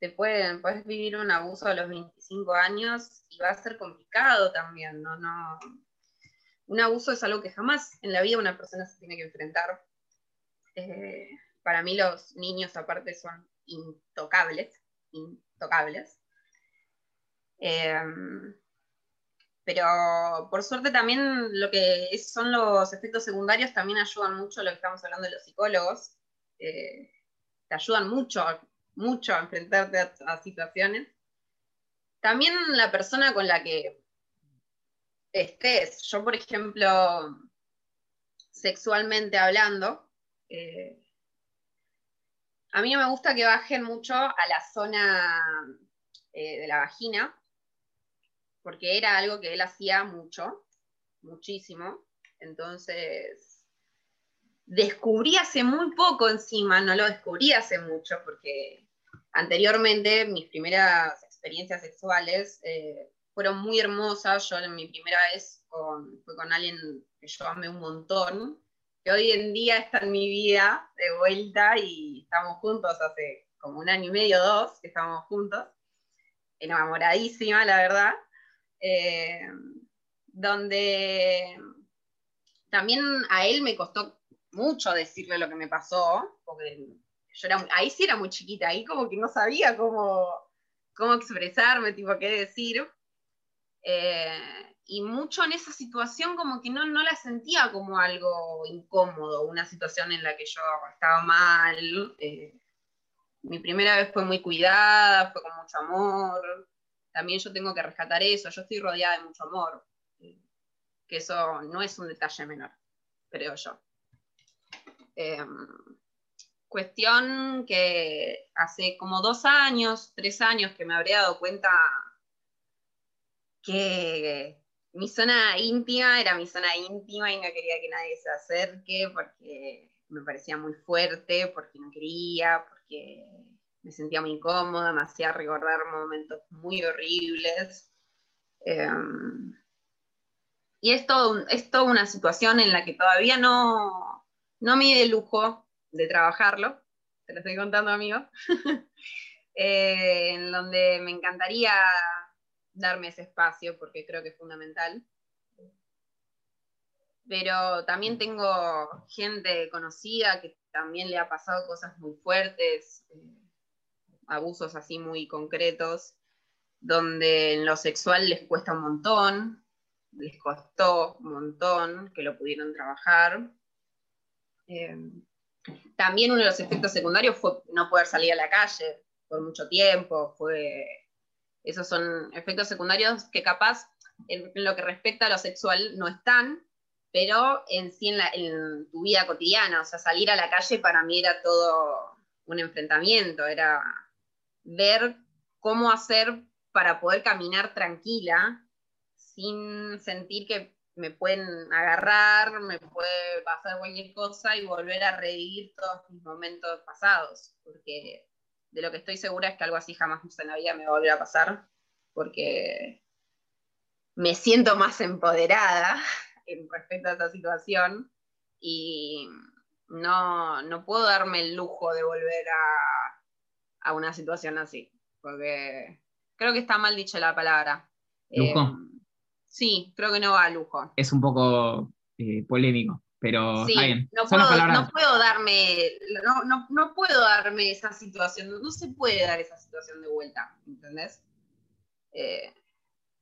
Te pueden, puedes vivir un abuso a los 25 años y va a ser complicado también, ¿no? no un abuso es algo que jamás en la vida una persona se tiene que enfrentar. Eh, para mí los niños aparte son intocables, intocables. Em, pero por suerte también lo que son los efectos secundarios también ayudan mucho, lo que estamos hablando de los psicólogos, eh, te ayudan mucho, mucho a enfrentarte a situaciones. También la persona con la que estés. Yo, por ejemplo, sexualmente hablando, eh, a mí no me gusta que bajen mucho a la zona eh, de la vagina, porque era algo que él hacía mucho, muchísimo. Entonces, descubrí hace muy poco encima, no lo descubrí hace mucho, porque anteriormente mis primeras experiencias sexuales eh, fueron muy hermosas. Yo en mi primera vez con, fue con alguien que yo amé un montón, que hoy en día está en mi vida de vuelta y estamos juntos hace como un año y medio, dos, que estamos juntos, enamoradísima, la verdad. Eh, donde también a él me costó mucho decirle lo que me pasó, porque yo era, ahí sí era muy chiquita, ahí como que no sabía cómo, cómo expresarme, tipo qué decir. Eh, y mucho en esa situación como que no, no la sentía como algo incómodo, una situación en la que yo estaba mal. Eh, mi primera vez fue muy cuidada, fue con mucho amor. También yo tengo que rescatar eso, yo estoy rodeada de mucho amor, que eso no es un detalle menor, creo yo. Em, cuestión que hace como dos años, tres años que me habría dado cuenta que mi zona íntima era mi zona íntima y no quería que nadie se acerque porque me parecía muy fuerte, porque no quería, porque me sentía muy incómoda, me hacía recordar momentos muy horribles. Em, y es todo, es toda una situación en la que todavía no, no me de lujo de trabajarlo, te lo estoy contando, amigo, eh, en donde me encantaría darme ese espacio porque creo que es fundamental. Pero también tengo gente conocida que también le ha pasado cosas muy fuertes, eh, abusos así muy concretos, donde en lo sexual les cuesta un montón, les costó un montón que lo pudieron trabajar. Eh, también uno de los efectos secundarios fue no poder salir a la calle por mucho tiempo, fue esos son efectos secundarios que capaz en, lo que respecta a lo sexual no están, pero en sí en, tu vida cotidiana, o sea, salir a la calle para mí era todo un enfrentamiento, era ver cómo hacer para poder caminar tranquila sin sentir que me pueden agarrar, me puede pasar cualquier cosa y volver a revivir todos mis momentos pasados, porque de lo que estoy segura es que algo así jamás en la vida me va a pasar, porque me siento más empoderada en respecto a esta situación y no, puedo darme el lujo de volver a, una situación así, porque creo que está mal dicha la palabra. ¿Lujo? Eh, sí, creo que no va a lujo. Es un poco eh, polémico pero está bien. No puedo, no puedo, darme, no, puedo darme esa situación, no se puede dar esa situación de vuelta, ¿entendés? Eh,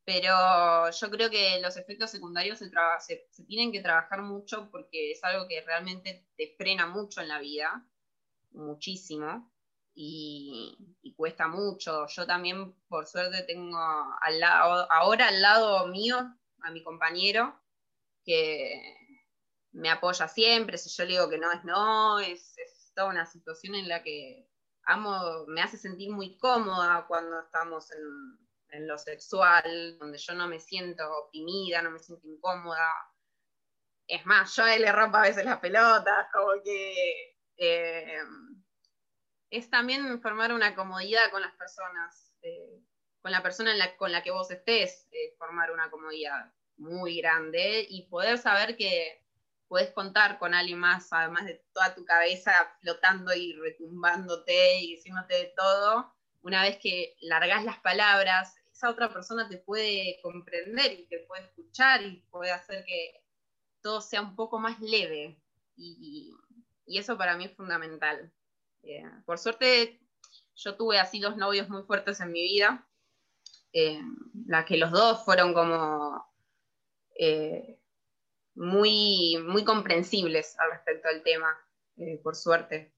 pero yo creo que los efectos secundarios se, se, tienen que trabajar mucho porque es algo que realmente te frena mucho en la vida, muchísimo, y, cuesta mucho. Yo también, por suerte, tengo al lado, ahora al lado mío a mi compañero, que me apoya siempre, si yo le digo que no es no, es, toda una situación en la que amo, me hace sentir muy cómoda cuando estamos en, lo sexual, donde yo no me siento oprimida, no me siento incómoda. Es más, yo le rompo a veces las pelotas, como que eh, es también formar una comodidad con las personas, eh, con la persona con la que vos estés, eh, formar una comodidad muy grande y poder saber que puedes contar con alguien más, además de toda tu cabeza flotando y retumbándote y diciéndote de todo, una vez que largas las palabras, esa otra persona te puede comprender y te puede escuchar y puede hacer que todo sea un poco más leve. Y, eso para mí es fundamental. Eh, por suerte, yo tuve así dos novios muy fuertes en mi vida, eh, la que los dos fueron como... Eh, muy, muy comprensibles al respecto del tema, eh, por suerte.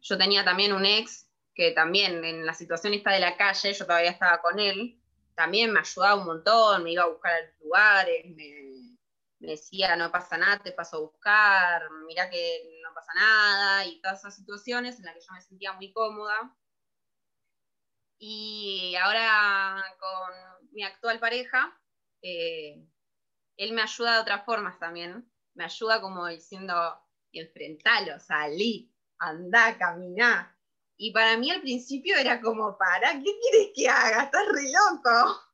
Yo tenía también un ex que también en la situación esta de la calle, yo todavía estaba con él, también me ayudaba un montón, me iba a buscar lugares, me, me decía no pasa nada, te paso a buscar, mira que no pasa nada, y todas esas situaciones en las que yo me sentía muy cómoda. Y ahora con mi actual pareja, eh, él me ayuda de otras formas también. Me ayuda como diciendo, enfrentalo, salí, andá, caminá. Y para mí al principio era como, para, ¿qué quieres que haga? Estás re loco.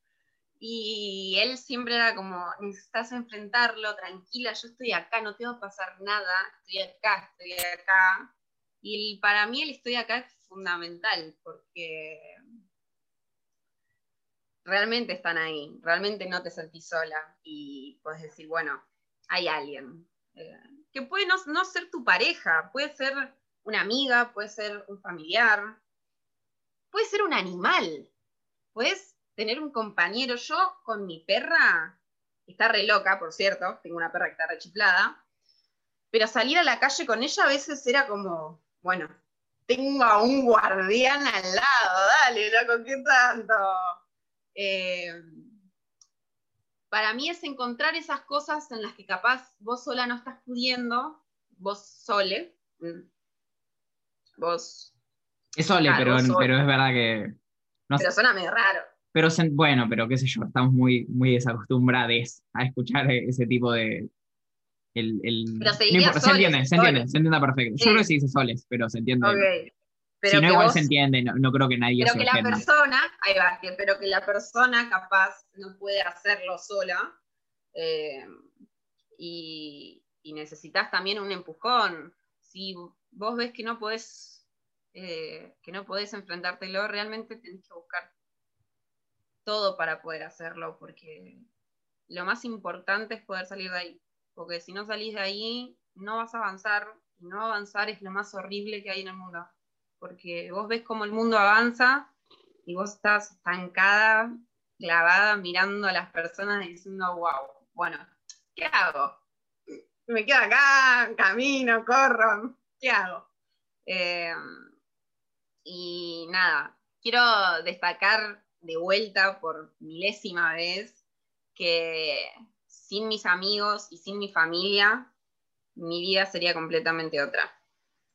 Y él siempre era como, necesitas enfrentarlo, tranquila, yo estoy acá, no te va a pasar nada, estoy acá, estoy acá. Y para mí el estoy acá es fundamental, porque realmente están ahí, realmente no te sentís sola y puedes decir, bueno, hay alguien. Eh, que puede no, no, ser tu pareja, puede ser una amiga, puede ser un familiar, puede ser un animal, puedes tener un compañero. Yo con mi perra, está re loca, por cierto, tengo una perra que está rechiflada, pero salir a la calle con ella a veces era como, bueno, tengo a un guardián al lado, dale, loco, ¿qué tanto? Eh, para mí es encontrar esas cosas en las que capaz vos sola no estás pudiendo, vos sole, vos... Es sole, pero, pero es verdad que... pero suena medio raro. Pero bueno, pero qué sé yo, estamos muy, muy desacostumbrados a escuchar ese tipo de... El, el... Pero se, entiende, se entiende, se entiende perfecto. Yo creo que se dice soles, pero se entiende. Pero si no, igual se entiende, no, creo que nadie Pero que la persona, ahí va, pero que la persona capaz no puede hacerlo sola eh, y, necesitas también un empujón. Si vos ves que no podés, eh, que no podés enfrentártelo, realmente tenés que buscar todo para poder hacerlo, porque lo más importante es poder salir de ahí. Porque si no salís de ahí, no vas a avanzar, y no avanzar es lo más horrible que hay en el mundo porque vos ves cómo el mundo avanza y vos estás estancada, clavada, mirando a las personas y diciendo, wow, bueno, ¿qué hago? Me quedo acá, camino, corro, ¿qué hago? Eh, y nada, quiero destacar de vuelta por milésima vez que sin mis amigos y sin mi familia, mi vida sería completamente otra.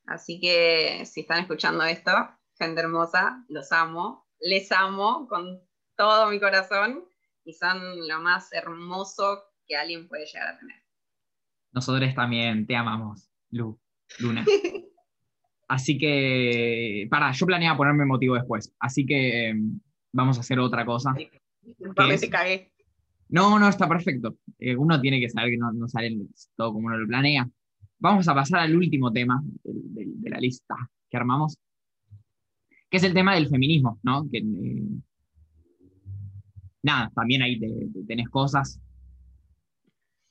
Así que si están escuchando esto, gente hermosa, los amo, les amo con todo mi corazón y son lo más hermoso que alguien puede llegar a tener. Nosotros también te amamos, Lu, Luna. Así que, para, yo planeaba ponerme motivo después, así que em, vamos a hacer otra cosa. Sí, cagué. No, no, está perfecto. Eh, uno tiene que saber que no, no sale todo como uno lo planea. Vamos a pasar al último tema de, la lista que armamos, que es el tema del feminismo, ¿no? Que, eh, nada, también ahí tenés cosas.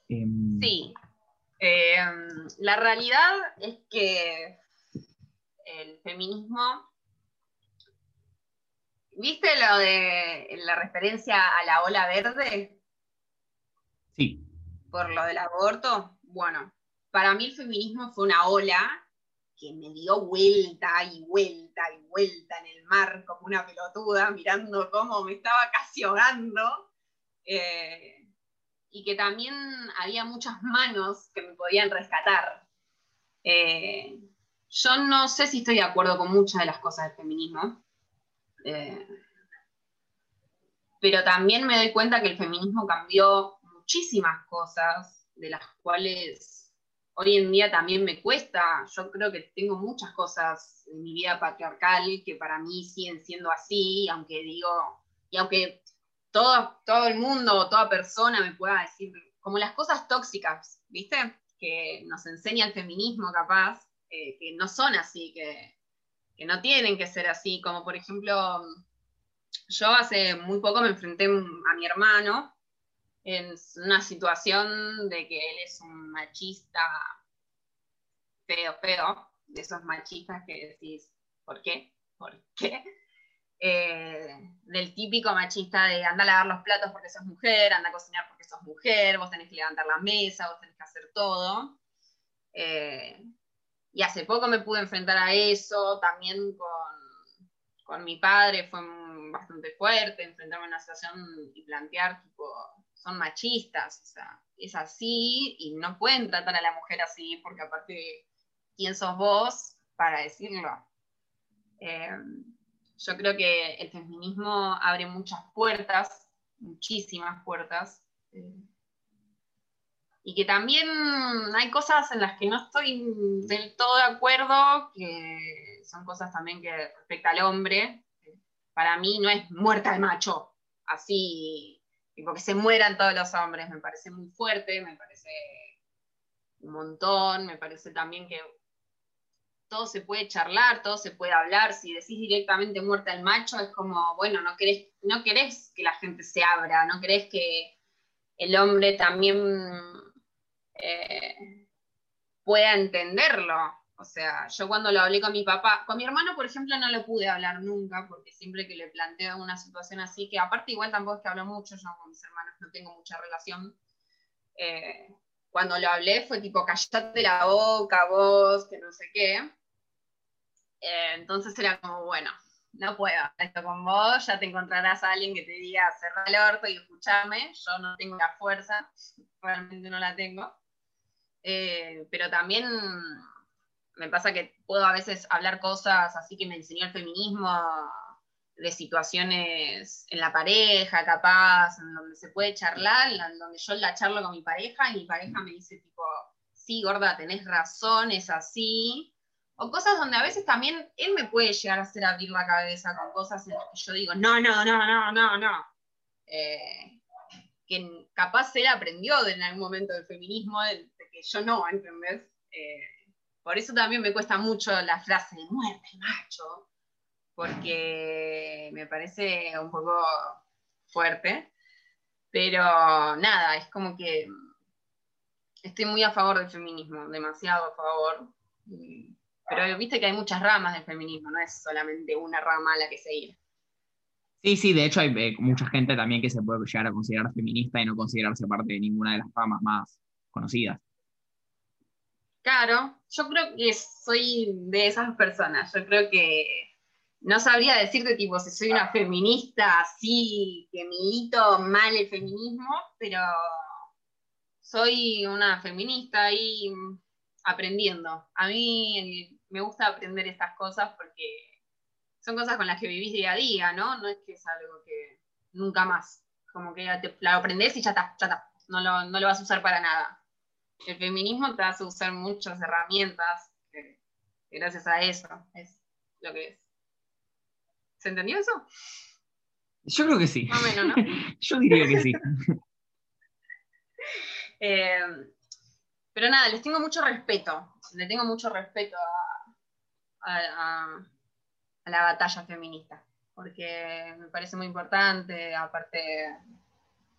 Em, sí. Em, la realidad es que el feminismo. ¿Viste lo de la referencia a la ola verde? Sí. Por lo del aborto. Bueno, para mí el feminismo fue una ola que me dio vuelta y vuelta y vuelta en el mar como una pelotuda, mirando cómo me estaba casi ahogando. Eh, y que también había muchas manos que me podían rescatar. Eh, yo no sé si estoy de acuerdo con muchas de las cosas del feminismo, eh, pero también me doy cuenta que el feminismo cambió muchísimas cosas de las cuales hoy en día también me cuesta. Yo creo que tengo muchas cosas en mi vida patriarcal que para mí siguen siendo así, aunque digo, y aunque todo, todo el mundo, toda persona me pueda decir, como las cosas tóxicas, ¿viste? Que nos enseña el feminismo capaz, eh, que no son así, que, que no tienen que ser así, como por ejemplo, yo hace muy poco me enfrenté a mi hermano en una situación de que él es un machista feo, feo, de esos machistas que decís, ¿por qué? ¿Por qué? Eh, del típico machista de anda a lavar los platos porque sos mujer, anda a cocinar porque sos mujer, vos tenés que levantar la mesa, vos tenés que hacer todo. Eh, y hace poco me pude enfrentar a eso, también con, con mi padre fue bastante fuerte, enfrentarme a una situación y plantear, tipo, son machistas, o sea, es así y no pueden tratar a la mujer así porque aparte, ¿quién sos vos para decirlo? Eh, yo creo que el feminismo abre muchas puertas, muchísimas puertas, eh, y que también hay cosas en las que no estoy del todo de acuerdo, que son cosas también que respecta al hombre. Para mí no es muerta el macho, así Tipo, que se mueran todos los hombres, me parece muy fuerte, me parece un montón, me parece también que todo se puede charlar, todo se puede hablar. Si decís directamente muerte al macho, es como, bueno, no querés, no querés que la gente se abra, no querés que el hombre también eh, pueda entenderlo. O sea, yo cuando lo hablé con mi papá, con mi hermano, por ejemplo, no lo pude hablar nunca, porque siempre que le planteo una situación así, que aparte igual tampoco es que hablo mucho, yo con mis hermanos no tengo mucha relación, eh, cuando lo hablé fue tipo, callate la boca, vos, que no sé qué. Eh, entonces era como, bueno, no puedo esto con vos, ya te encontrarás a alguien que te diga cerrar el orto y escucharme, yo no tengo la fuerza, realmente no la tengo. Eh, pero también me pasa que puedo a veces hablar cosas así que me enseñó el feminismo, de situaciones en la pareja, capaz, en donde se puede charlar, en donde yo la charlo con mi pareja y mi pareja me dice tipo, sí, gorda, tenés razón, es así. O cosas donde a veces también él me puede llegar a hacer abrir la cabeza con cosas en las que yo digo, no, no, no, no, no, no. Eh, que capaz él aprendió en algún momento del feminismo, de, que yo no, ¿entendés? Eh, por eso también me cuesta mucho la frase de muerte, macho, porque me parece un poco fuerte, pero nada, es como que estoy muy a favor del feminismo, demasiado a favor, pero viste que hay muchas ramas del feminismo, no es solamente una rama a la que seguir. Sí, sí, de hecho hay eh, mucha gente también que se puede llegar a considerar feminista y no considerarse parte de ninguna de las ramas más conocidas. Claro, yo creo que soy de esas personas. Yo creo que no sabría decirte tipo si soy una feminista así, que milito mal el feminismo, pero soy una feminista ahí aprendiendo. A mí me gusta aprender estas cosas porque son cosas con las que vivís día a día, ¿no? No es que es algo que nunca más. Como que la aprendes y ya está, ya está. No lo, no lo vas a usar para nada el feminismo te hace usar muchas herramientas gracias a eso es lo que es. ¿Se entendió eso? Yo creo que sí. Más o menos, ¿no? Yo diría que sí. Eh, pero nada, les tengo mucho respeto. Le tengo mucho respeto a, la batalla feminista. Porque me parece muy importante. Aparte,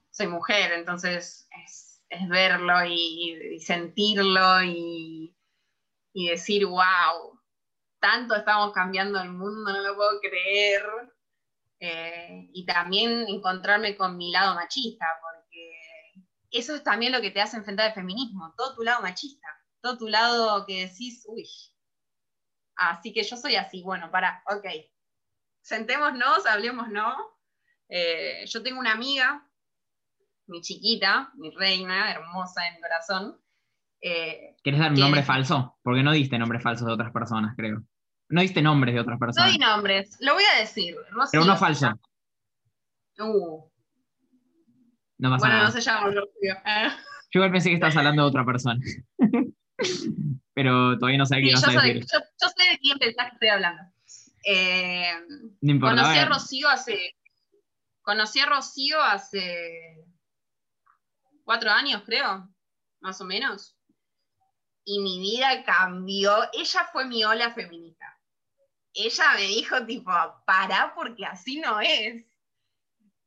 soy mujer, entonces es es verlo y, sentirlo y, decir, wow, tanto estamos cambiando el mundo, no lo puedo creer. Eh, y también encontrarme con mi lado machista, porque eso es también lo que te hace enfrentar el feminismo, todo tu lado machista, todo tu lado que decís, uy, así que yo soy así, bueno, para, ok, sentémonos, hablemos, ¿no? Eh, yo tengo una amiga mi chiquita, mi reina, hermosa en corazón. Eh, ¿Quieres dar un nombre falso? Porque no diste nombres falsos de otras personas, creo. No diste nombres de otras personas. No di nombres, lo voy a decir. Pero uno falso. Uh. No pasa bueno, no se llama Rocío. Yo igual pensé que estabas hablando de otra persona. Pero todavía no sé ibas a decir. Yo, yo, sé de quién pensás que estoy hablando. Eh, no importa, conocí a Rocío hace. Conocí a Rocío hace cuatro años, creo, más o menos. Y mi vida cambió. Ella fue mi ola feminista. Ella me dijo, tipo, para porque así no es.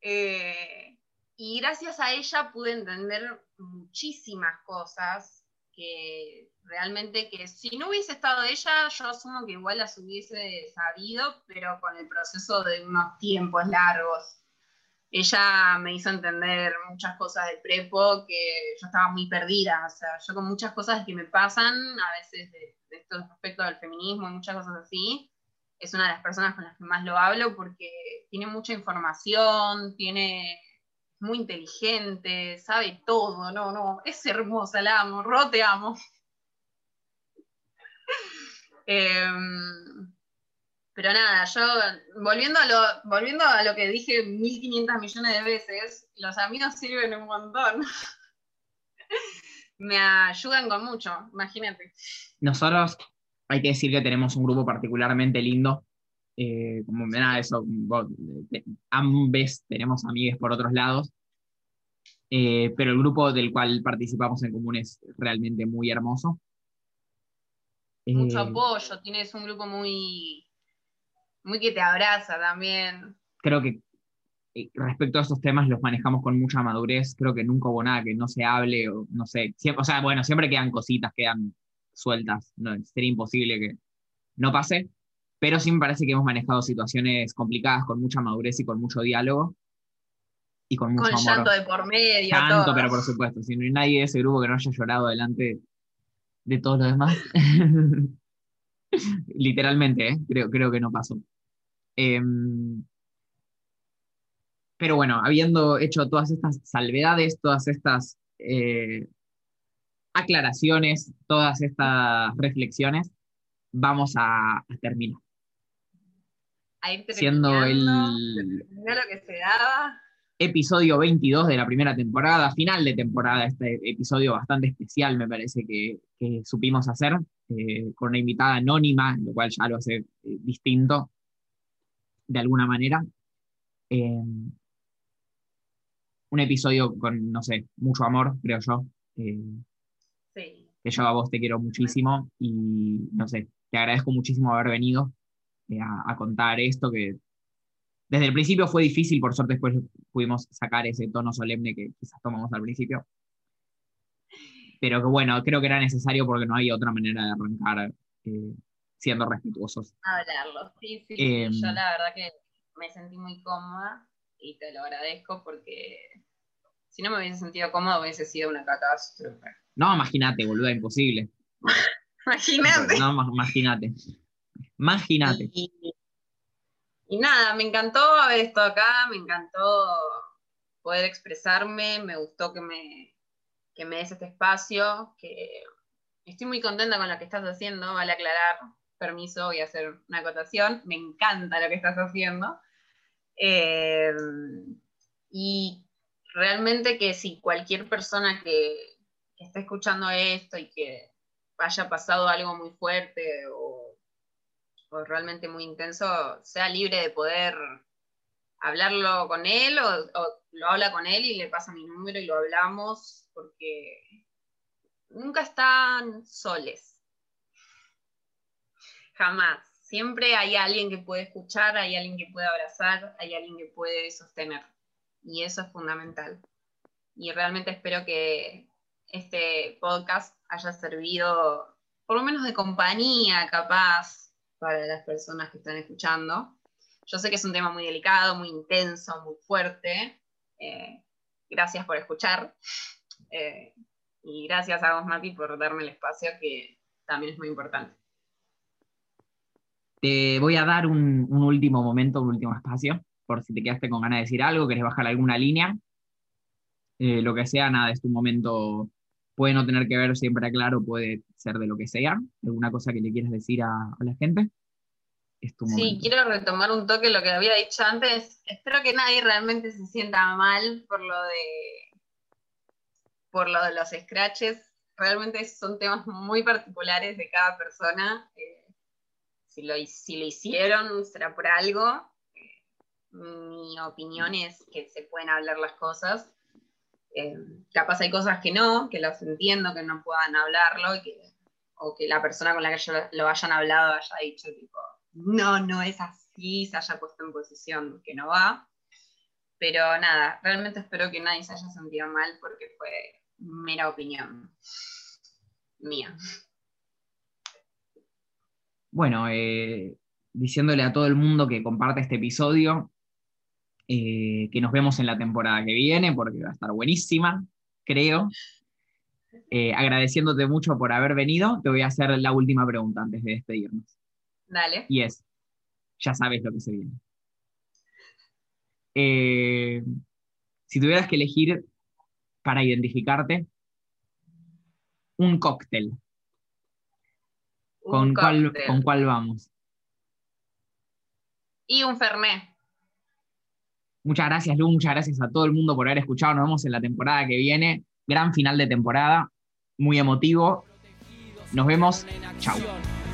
Eh, y gracias a ella pude entender muchísimas cosas que realmente que si no hubiese estado ella, yo asumo que igual las hubiese sabido, pero con el proceso de unos tiempos largos ella me hizo entender muchas cosas del prepo que yo estaba muy perdida. O sea, yo con muchas cosas que me pasan, a veces de, de estos aspectos del feminismo y muchas cosas así, es una de las personas con las que más lo hablo porque tiene mucha información, tiene muy inteligente, sabe todo, no, no, es hermosa, la amo, Ro, te amo. Em, pero nada, yo volviendo a, lo, volviendo a lo que dije 1500 millones de veces, los amigos sirven un montón. Me ayudan con mucho, imagínate. Nosotros, hay que decir que tenemos un grupo particularmente lindo. Eh, como nada, eso, ambos tenemos amigues por otros lados. Eh, pero el grupo del cual participamos en común es realmente muy hermoso. Mucho eh, apoyo, tienes un grupo muy, muy que te abraza también. Creo que eh, respecto a estos temas los manejamos con mucha madurez. Creo que nunca hubo nada que no se hable o no sé. o sea, bueno, siempre quedan cositas, quedan sueltas. No, sería imposible que no pase. Pero sí me parece que hemos manejado situaciones complicadas con mucha madurez y con mucho diálogo. Y con mucho con llanto de por medio. Tanto, pero por supuesto. Si no hay nadie de ese grupo que no haya llorado delante de todos los demás. Literalmente, ¿eh? creo, creo que no pasó. Em, pero bueno, habiendo hecho todas estas salvedades, todas estas eh, aclaraciones, todas estas reflexiones, vamos a, terminar. Siendo el lo que se daba. episodio 22 de la primera temporada, final de temporada, este episodio bastante especial me parece que, supimos hacer, eh, con una invitada anónima, lo cual ya lo hace eh, distinto de alguna manera. Eh, un episodio con, no sé, mucho amor, creo yo. sí. Que yo a vos te quiero muchísimo y, no sé, te agradezco muchísimo haber venido a contar esto que desde el principio fue difícil, por suerte después pudimos sacar ese tono solemne que quizás tomamos al principio. Pero que bueno, creo que era necesario porque no hay otra manera de arrancar eh, siendo respetuosos. Hablarlo, sí, sí, em, Yo la verdad que me sentí muy cómoda y te lo agradezco porque si no me hubiese sentido cómoda hubiese sido una catástrofe. No, imagínate, boluda, imposible. imagínate. No, imagínate. Imagínate. Y nada, me encantó haber estado acá, me encantó poder expresarme, me gustó que me, que me des este espacio, que estoy muy contenta con lo que estás haciendo, vale aclarar, permiso, voy a hacer una acotación, me encanta lo que estás haciendo. Eh, y realmente que si cualquier persona que, que esté escuchando esto y que haya pasado algo muy fuerte o o realmente muy intenso, sea libre de poder hablarlo con él o, lo habla con él y le pasa mi número y lo hablamos, porque nunca están soles. Jamás. Siempre hay alguien que puede escuchar, hay alguien que puede abrazar, hay alguien que puede sostener. Y eso es fundamental. Y realmente espero que este podcast haya servido, por lo menos de compañía, capaz, para las personas que están escuchando. Yo sé que es un tema muy delicado, muy intenso, muy fuerte. Eh, gracias por escuchar. Eh, y gracias a vos, Mati, por darme el espacio, que también es muy importante. Te voy a dar un, último momento, un último espacio, por si te quedaste con ganas de decir algo, querés bajar alguna línea. Eh, lo que sea, nada, es tu momento puede no tener que ver siempre claro, puede ser de lo que sea. ¿Alguna cosa que le quieras decir a, la gente? sí, quiero retomar un toque lo que había dicho antes. Espero que nadie realmente se sienta mal por lo de por lo de los scratches. Realmente son temas muy particulares de cada persona. Eh, si, lo, si lo hicieron, será por algo. Mi opinión es que se pueden hablar las cosas eh, capaz hay cosas que no, que las entiendo, que no puedan hablarlo, o que la persona con la que lo hayan hablado haya dicho, tipo, no, no es así, se haya puesto en posición que no va. Pero nada, realmente espero que nadie se haya sentido mal porque fue mera opinión mía. Bueno, eh, diciéndole a todo el mundo que comparte este episodio, eh, que nos vemos en la temporada que viene, porque va a estar buenísima, creo. Eh, agradeciéndote mucho por haber venido, te voy a hacer la última pregunta antes de despedirnos. Dale. Y es, ya sabes lo que se viene. Eh, si tuvieras que elegir para identificarte un cóctel, ¿con, Cuál, ¿con cuál vamos? Y un Fernet. Muchas gracias, Lu, muchas gracias a todo el mundo por haber escuchado. Nos vemos en la temporada que viene. Gran final de temporada, muy emotivo. Nos vemos. Chao.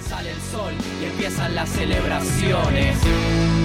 Sale el sol y empiezan las celebraciones.